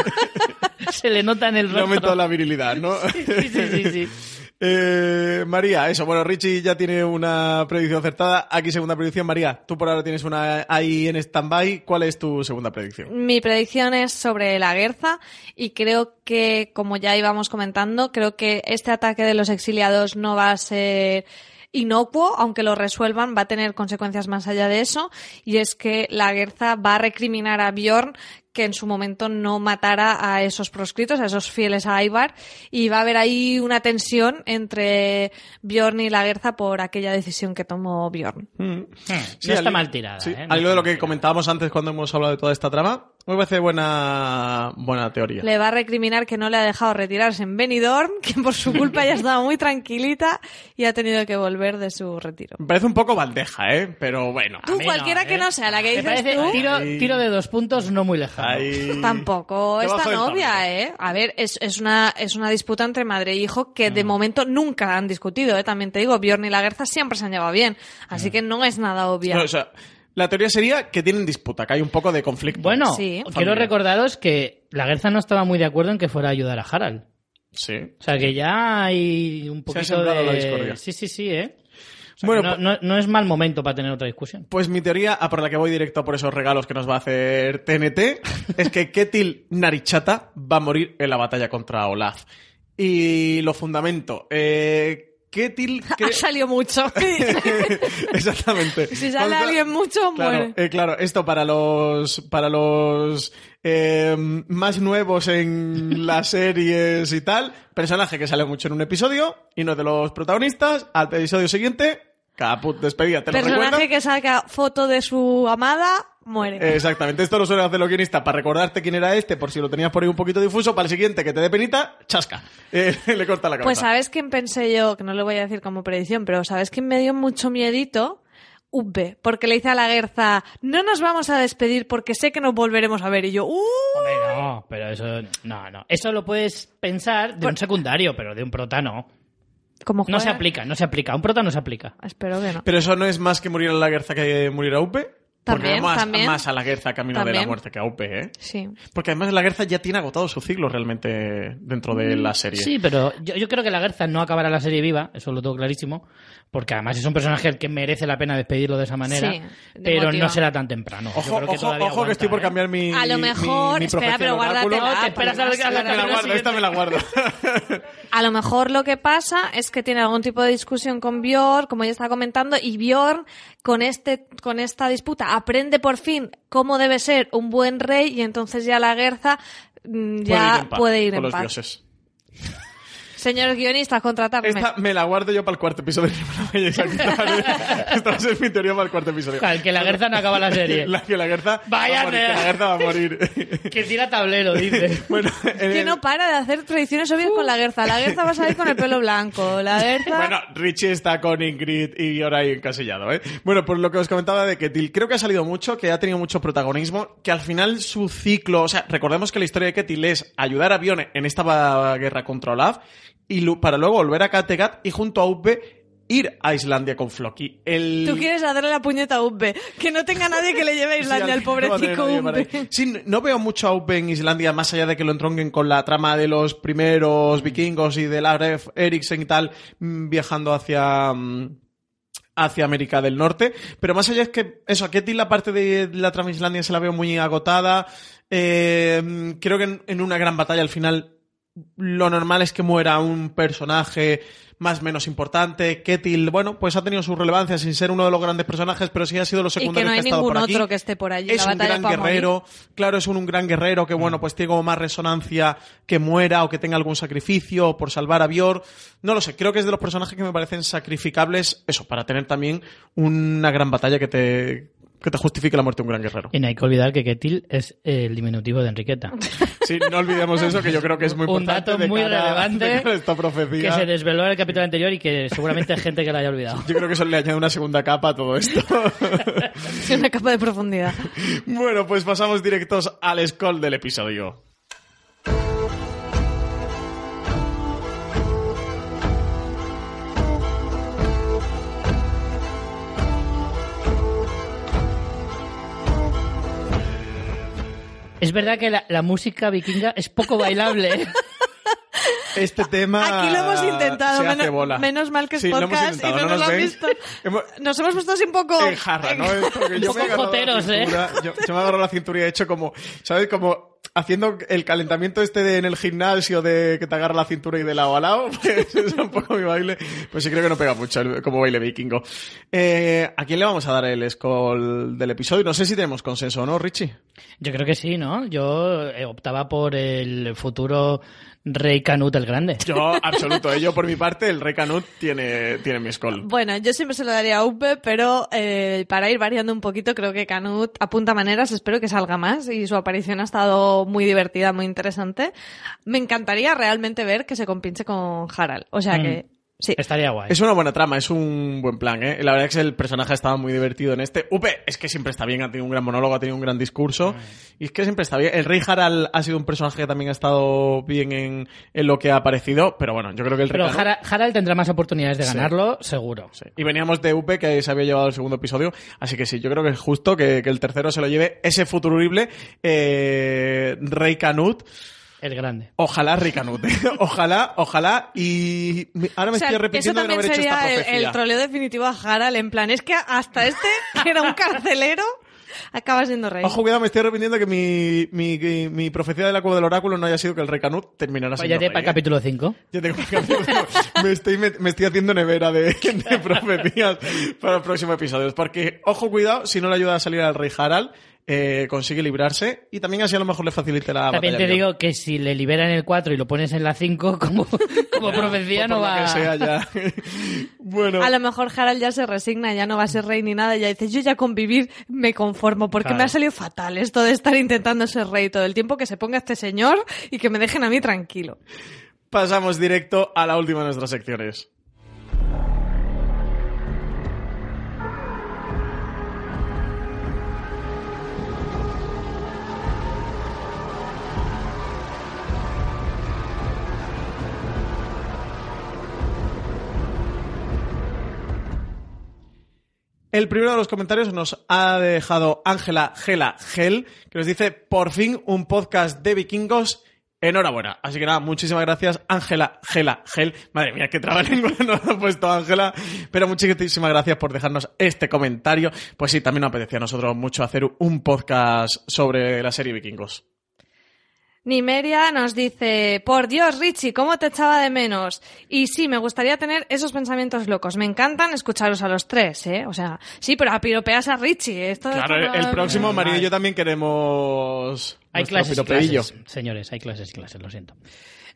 Se le nota en el Le rostro. aumento la virilidad, ¿no? Sí, sí, sí, sí. Eh, María, eso, bueno, Richie ya tiene una predicción acertada. Aquí segunda predicción, María. Tú por ahora tienes una ahí en stand-by. ¿Cuál es tu segunda predicción? Mi predicción es sobre la Guerza y creo que, como ya íbamos comentando, creo que este ataque de los exiliados no va a ser inocuo, aunque lo resuelvan, va a tener consecuencias más allá de eso, y es que la Guerza va a recriminar a Bjorn que en su momento no matara a esos proscritos, a esos fieles a Ivar, y va a haber ahí una tensión entre Bjorn y la Guerza por aquella decisión que tomó Bjorn. no Sí, está al- mal tirada. sí, ¿eh? No al hilo de lo que tirada. comentábamos antes cuando hemos hablado de toda esta trama, me parece buena, buena teoría. Le va a recriminar que no le ha dejado retirarse en Benidorm, que por su culpa ya estaba muy tranquilita y ha tenido que volver de su retiro. Me parece un poco bandeja, ¿eh? Pero bueno. Tú, mí no, cualquiera ¿eh? que no sea la que dices parece tú, tiro, tiro de dos puntos no muy lejano. Ahí- tampoco es Debajo tan del obvia, palo. ¿eh? A ver, es, es, una, es una disputa entre madre e hijo que de momento nunca han discutido, ¿eh? También te digo, Bjorn y la Guerza siempre se han llevado bien, así que no es nada obvia. No, o sea, la teoría sería que tienen disputa, que hay un poco de conflicto. Bueno, Sí. quiero recordaros que la Guerza no estaba muy de acuerdo en que fuera a ayudar a Harald. Sí. O sea que ya hay un Se ha poquito sembrado de... la discordia. Sí, sí, sí, ¿eh? O sea, Bueno, no- no es mal momento para tener otra discusión. Pues mi teoría, a por la que voy directo por esos regalos que nos va a hacer TNT, es que Ketil Narichata va a morir en la batalla contra Olaf. Y lo fundamento. Eh, Ketil... Ha salido mucho. Exactamente. si sale Contra- alguien mucho, Claro, muere. eh, claro, esto para los para los eh, más nuevos en las series y tal, personaje que sale mucho en un episodio y no es de los protagonistas, al episodio siguiente, caput, despedida, te Personaje que saca foto de su amada, muere. Exactamente, esto lo suele hacer los guionistas para recordarte quién era este, por si lo tenías por ahí un poquito difuso, para el siguiente que te dé penita, chasca, Eh, le corta la cabeza. Pues ¿sabes quién pensé yo? Que no le voy a decir como predicción, pero ¿sabes quién me dio mucho miedito? Ube, porque le hice a la Guerza, no nos vamos a despedir porque sé que nos volveremos a ver. Y yo, ¡uh! Hombre, no, pero eso... No, no. Eso lo puedes pensar de un secundario, pero de un prota no. Como No se aplica, no se aplica. A un prota no se aplica. Espero que no. Pero eso no es más que morir a la guerza que morir a Upe. Porque También, más, también. más a la guerza camino de la muerte que a Upe, ¿eh? Sí. Porque además la Guerza ya tiene agotado su ciclo realmente dentro de la serie. Sí, pero yo, yo creo que la Guerza no acabará la serie viva, eso lo tengo clarísimo, porque además es un personaje al que merece la pena despedirlo de esa manera, Sí, pero no será tan temprano. Yo Ojo, creo que ojo, ojo que estoy por ¿eh? cambiar mi. A lo mejor- mi espera, pero guárdatela, No, te esperas a la Esta me la guardo, esta me la guardo. A lo mejor lo que pasa es que tiene algún tipo de discusión con Bjorn, como ya estaba comentando, y Bjorn con este con esta disputa aprende por fin cómo debe ser un buen rey y entonces ya la Guerza mm, Puede ir ya en paz puede ir con en los paz. Señores guionistas, contratadme. Esta me la guardo yo para el cuarto episodio. Esta va a ser mi teoría para el cuarto episodio. Claro, que la Gerza no acaba la serie. La que la Gerza Vaya va a morir, que la Gerza va a morir. Que tira tablero, dice. bueno, en Que el- no para de hacer tradiciones obvias con la Gerza. La Gerza va a salir con el pelo blanco. La Gerza... Bueno, Richie está con Ingrid y ahora ahí encasillado, ¿eh? Bueno, por lo que os comentaba de Ketil, creo que ha salido mucho, que ha tenido mucho protagonismo, que al final su ciclo, o sea, recordemos que la historia de Ketil es ayudar a Bione en esta guerra contra Olaf y para luego volver a Kattegat y junto a Uppe ir a Islandia con Floki. El... Tú quieres darle la puñeta a Ubbe. Que no tenga nadie que le lleve a Islandia al no pobrecito Ubbe. ir. Sí, no veo mucho a Uppe en Islandia, más allá de que lo entronquen con la trama de los primeros vikingos y de Laref Eriksen y tal, mm, viajando hacia... mm, hacia América del Norte, pero más allá es que eso, a Ketty la parte de la trama Islandia se la veo muy agotada, eh, mm, creo que en, en una gran batalla al final lo normal es que muera un personaje más menos importante. Ketil, bueno, pues ha tenido su relevancia sin ser uno de los grandes personajes, pero sí ha sido los Y que secundarios no hay ha estado ningún por aquí. otro que esté por allí. Es la un gran morir. guerrero, claro, es un, un gran guerrero que, bueno, pues tiene como más resonancia que muera o que tenga algún sacrificio por salvar a Bior. No lo sé, creo que es de los personajes que me parecen sacrificables, eso, para tener también una gran batalla que te, que te justifique la muerte de un gran guerrero. Y no hay que olvidar que Ketil es el diminutivo de Enriqueta. Sí, no olvidemos eso, que yo creo que es muy Un importante. dato de muy cara- relevante esta que profecía. se desveló en el capítulo anterior y que seguramente hay gente que lo haya olvidado. Yo creo que eso le añade una segunda capa a todo esto. Una capa de profundidad. bueno, pues pasamos directos al scroll del episodio. Es verdad que la, la música vikinga es poco bailable. Este tema. Aquí lo hemos intentado. se hace menos, bola. menos mal que es Sí, lo hemos podcast y no, nos, nos han visto. Nos hemos puesto así un poco... en jarra, ¿no? Porque yo poco me he agarrado la joteros, ¿eh? cintura, yo, yo me agarro la cintura y he hecho como, ¿sabes? Como haciendo el calentamiento este de, en el gimnasio de que te agarra la cintura y de lado a lado, pues es un poco mi baile. Pues sí creo que no pega mucho como baile vikingo. Eh, ¿A quién le vamos a dar el scroll del episodio? No sé si tenemos consenso o no, Richie. Yo creo que sí, ¿no? Yo eh, optaba por el futuro rey Canut el Grande. Yo, absoluto. eh. Yo, por mi parte, el rey Canut tiene, tiene mi scroll. Bueno, yo siempre se lo daría a Upe, pero eh, para ir variando un poquito, creo que Canut apunta maneras, espero que salga más y su aparición ha estado muy divertida, muy interesante. Me encantaría realmente ver que se compinche con Harald. O sea Mm. que, sí. Estaría guay. Es una buena trama, es un buen plan, ¿eh? La verdad es que el personaje estaba muy divertido en este. Upe, es que siempre está bien, ha tenido un gran monólogo, ha tenido un gran discurso. Y es que siempre está bien. El Rey Harald ha sido un personaje que también ha estado bien en, en lo que ha aparecido, pero bueno, yo creo que el Rey Pero Canut- Hara- Harald tendrá más oportunidades de Sí. ganarlo, seguro. Sí. Y veníamos de Upe, que se había llevado el segundo episodio. Así que sí, yo creo que es justo que, que el tercero se lo lleve ese futurible eh, Rey Canut. El Grande. Ojalá Rey Canut. ¿eh? ojalá, ojalá. Y me- ahora me O sea, estoy arrepintiendo de no haber hecho esta sería el, profecía. el troleo definitivo a Harald, en plan, es que hasta este, que era un carcelero, acaba siendo rey. Ojo, cuidado, me estoy arrepintiendo que mi, mi, mi- mi profecía de la cueva del oráculo no haya sido que el rey Canut terminara siendo Váyate rey, para el ¿eh? capítulo 5. Ya tengo un capítulo. me, estoy, me, me estoy haciendo nevera de, de profecías para los próximos episodios. Porque, ojo, cuidado, si no le ayuda a salir al rey Harald, eh, consigue librarse y también así a lo mejor le facilite la También batalla te digo que si le liberan el 4 y lo pones en la 5, como, como profecía no va que sea ya. bueno. A lo mejor Harald ya se resigna, ya no va a ser rey ni nada, y ya dice, yo ya con vivir me conformo, porque Claro. me ha salido fatal esto de estar intentando ser rey todo el tiempo, que se ponga este señor y que me dejen a mí tranquilo. Pasamos directo a la última de nuestras secciones. El primero de los comentarios nos ha dejado Ángela Gela Gel, que nos dice, por fin un podcast de vikingos. Enhorabuena. Así que nada, muchísimas gracias, Ángela Gela Gel. Madre mía, qué trabalengua nos ha puesto Ángela. Pero muchísimas gracias por dejarnos este comentario. Pues sí, también nos apetecía a nosotros mucho hacer un podcast sobre la serie vikingos. Nimeria nos dice, por Dios, Richie, ¿cómo te echaba de menos? Y sí, me gustaría tener esos pensamientos locos. Me encantan escucharos a los tres, ¿eh? O sea, sí, pero a piropeas a Richie. Esto Claro, esto- el próximo, María y yo también queremos Hay clases, clases, señores, hay clases y clases, lo siento.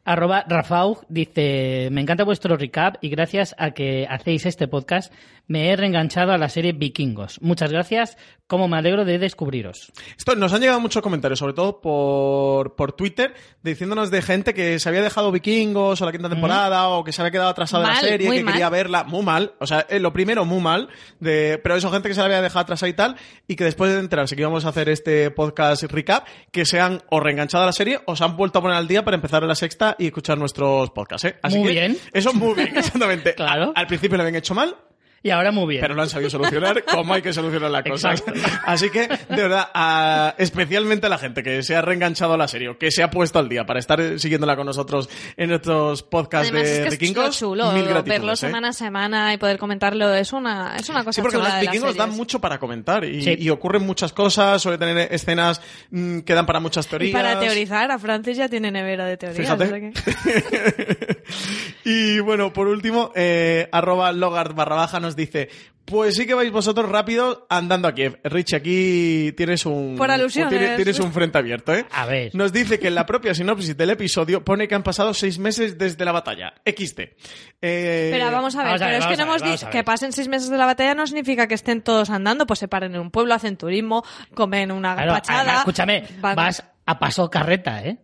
Arroba Rafaug dice, me encanta vuestro recap y gracias a que hacéis este podcast me he reenganchado a la serie Vikingos. Muchas gracias, como me alegro de descubriros. Esto, nos han llegado muchos comentarios, sobre todo por, por Twitter, diciéndonos de gente que se había dejado Vikingos o la quinta temporada o que se había quedado atrasada de la Mal, serie, que mal. quería verla. Muy mal. O sea, eh, lo primero, muy mal. De, pero eso, gente que se la había dejado atrasada y tal, y que después de enterarse que íbamos a hacer este podcast recap, que se han o reenganchado a la serie o se han vuelto a poner al día para empezar en la sexta y escuchar nuestros podcasts. ¿eh? Así Muy que bien. Eso muy bien, exactamente. Claro. Al principio lo habían hecho mal, Y ahora muy bien. pero lo han sabido solucionar como hay que solucionar la cosa. Exacto. Así que, de verdad, a- especialmente a la gente que se ha reenganchado a la serie, que se ha puesto al día para estar siguiéndola con nosotros en estos podcasts Además, de es que vikingos, es chulo mil verlo ¿eh? semana a semana y poder comentarlo. Es una, es una cosa Sí, porque chula los las vikingos dan mucho para comentar y, Sí. y ocurren muchas cosas, suele tener escenas mm, que dan para muchas Y teorías. para teorizar, a Francis ya tiene nevera de teorías. Fíjate. o sea que- y bueno, por último, eh, arroba logard barra baja nos dice, pues sí que vais vosotros rápido andando a Kiev. Rich, aquí tienes un... Por alusiones. Tienes, tienes un frente abierto, ¿eh? A ver. Nos dice que en la propia sinopsis del episodio pone que han pasado seis meses desde la batalla. XT. Eh, Pero vamos a ver, vamos a ver, pero es que no hemos dicho que pasen seis meses de la batalla no significa que estén todos andando, pues se paren en un pueblo, hacen turismo, comen una Claro, pachada. además, escúchame, van- vas a paso carreta, ¿eh?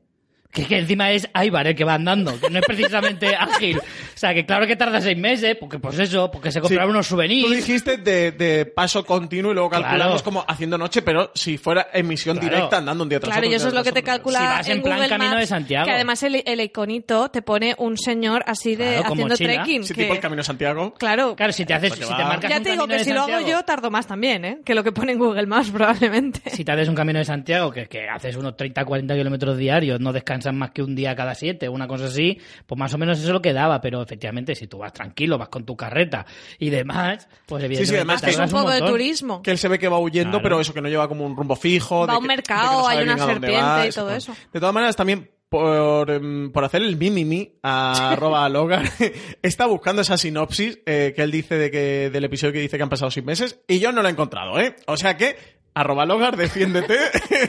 Que, que encima es Aibar el que va andando, que no es precisamente ágil. O sea, que claro que tarda seis meses, porque pues eso, porque se compraron unos Tú souvenirs. dijiste de, de paso continuo y luego calculamos Claro. como haciendo noche, pero si fuera emisión Claro. directa andando un día tras Claro, otro. y eso es lo que te calcula Si vas en plan Google Camino Maps, de Santiago. Que además el, el iconito te pone un señor así de Claro, haciendo trekking. Sí, que- tipo el Camino de Santiago. Claro. Claro, si te haces, si te marcas Ya un te digo que si lo hago Santiago, yo tardo más también, ¿eh? Que lo que pone en Google Maps probablemente. Si te haces un camino de Santiago que, que haces unos 30, 40 kilómetros diarios, no descansas más que un día cada siete, una cosa así, pues más o menos eso es lo que daba. Pero efectivamente, si tú vas tranquilo, vas con tu carreta y demás, pues evidentemente además que es un poco de turismo. Que él se ve que va huyendo, Claro. pero eso que no lleva como un rumbo fijo. Va a un que- mercado, no hay una serpiente va, y todo eso. De todas maneras, también por, em, por hacer el mimimi a arroba Logan, está buscando esa sinopsis eh, que él dice de que, del episodio que dice que han pasado seis meses y yo no la he encontrado, ¿eh? O sea que, arroba Logar, defiéndete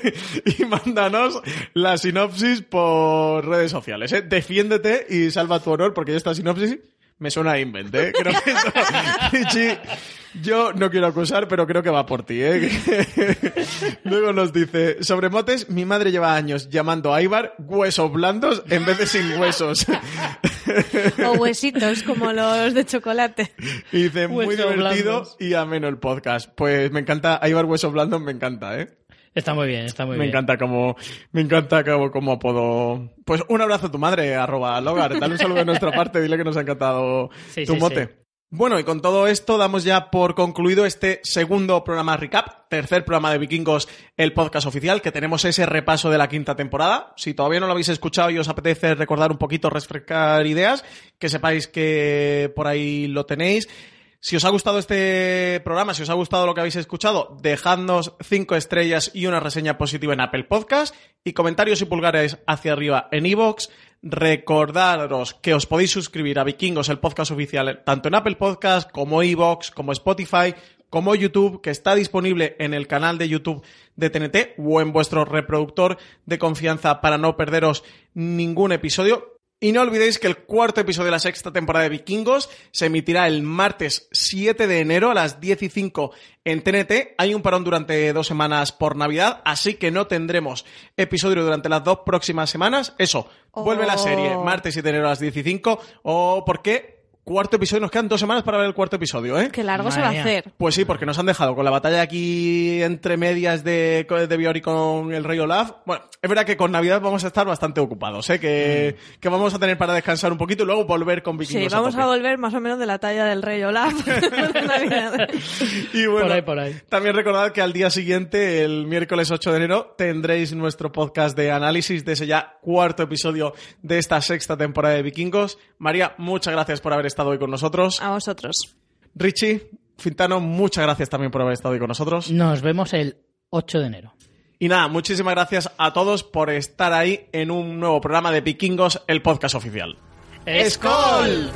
y mándanos la sinopsis por redes sociales, ¿eh? Defiéndete y salva tu honor porque esta sinopsis me suena a invent, ¿eh? Creo que eso, yo no quiero acusar, pero creo que va por ti, ¿eh? Luego nos dice, sobre motes, mi madre lleva años llamando a Ibar huesos blandos en vez de sin huesos. O huesitos como los de chocolate. y dice, muy divertido blandos. y ameno el podcast. Pues me encanta, Ibar huesos blandos me encanta, ¿eh? Está muy bien, está muy me bien. encanta como, me encanta como, como apodo. Pues un abrazo a tu madre, arroba Logar. Dale un saludo de nuestra parte, dile que nos ha encantado Sí, tu sí, mote. sí. Bueno, y con todo esto damos ya por concluido este segundo programa recap, tercer programa de Vikingos, el podcast oficial, que tenemos ese repaso de la quinta temporada. Si todavía no lo habéis escuchado y os apetece recordar un poquito, refrescar ideas, que sepáis que por ahí lo tenéis. Si os ha gustado este programa, si os ha gustado lo que habéis escuchado, dejadnos cinco estrellas y una reseña positiva en Apple Podcast y comentarios y pulgares hacia arriba en iVoox. Recordaros que os podéis suscribir a Vikingos, el podcast oficial, tanto en Apple Podcast como iVoox, como Spotify, como YouTube, que está disponible en el canal de YouTube de TNT o en vuestro reproductor de confianza para no perderos ningún episodio. Y no olvidéis que el cuarto episodio de la sexta temporada de Vikingos se emitirá el martes 7 de enero a las 10 y 5 en TNT. Hay un parón durante dos semanas por Navidad, así que no tendremos episodio durante las dos próximas semanas. Eso, vuelve la Oh. serie martes 7 de enero a las 10 y 5. ¿O por qué? Cuarto episodio, nos quedan dos semanas para ver el cuarto episodio, ¿eh? Qué largo se va a hacer. Pues sí, porque nos han dejado con la batalla aquí entre medias de, de Biori con el Rey Olaf. Bueno, es verdad que con Navidad vamos a estar bastante ocupados, ¿eh? Que, que vamos a tener para descansar un poquito y luego volver con Sí, vikingos. vamos tope. a volver más o menos de la talla del rey Olaf. Y bueno, Por ahí, por ahí. también recordad que al día siguiente, el miércoles 8 de enero, tendréis nuestro podcast de análisis de ese ya cuarto episodio de esta sexta temporada de Vikingos. María, muchas gracias por haber estado hoy con nosotros. A vosotros. Richie, Fintano, muchas gracias también por haber estado hoy con nosotros. Nos vemos el 8 de enero. Y nada, muchísimas gracias a todos por estar ahí en un nuevo programa de Vikingos, el podcast oficial. ¡Skol!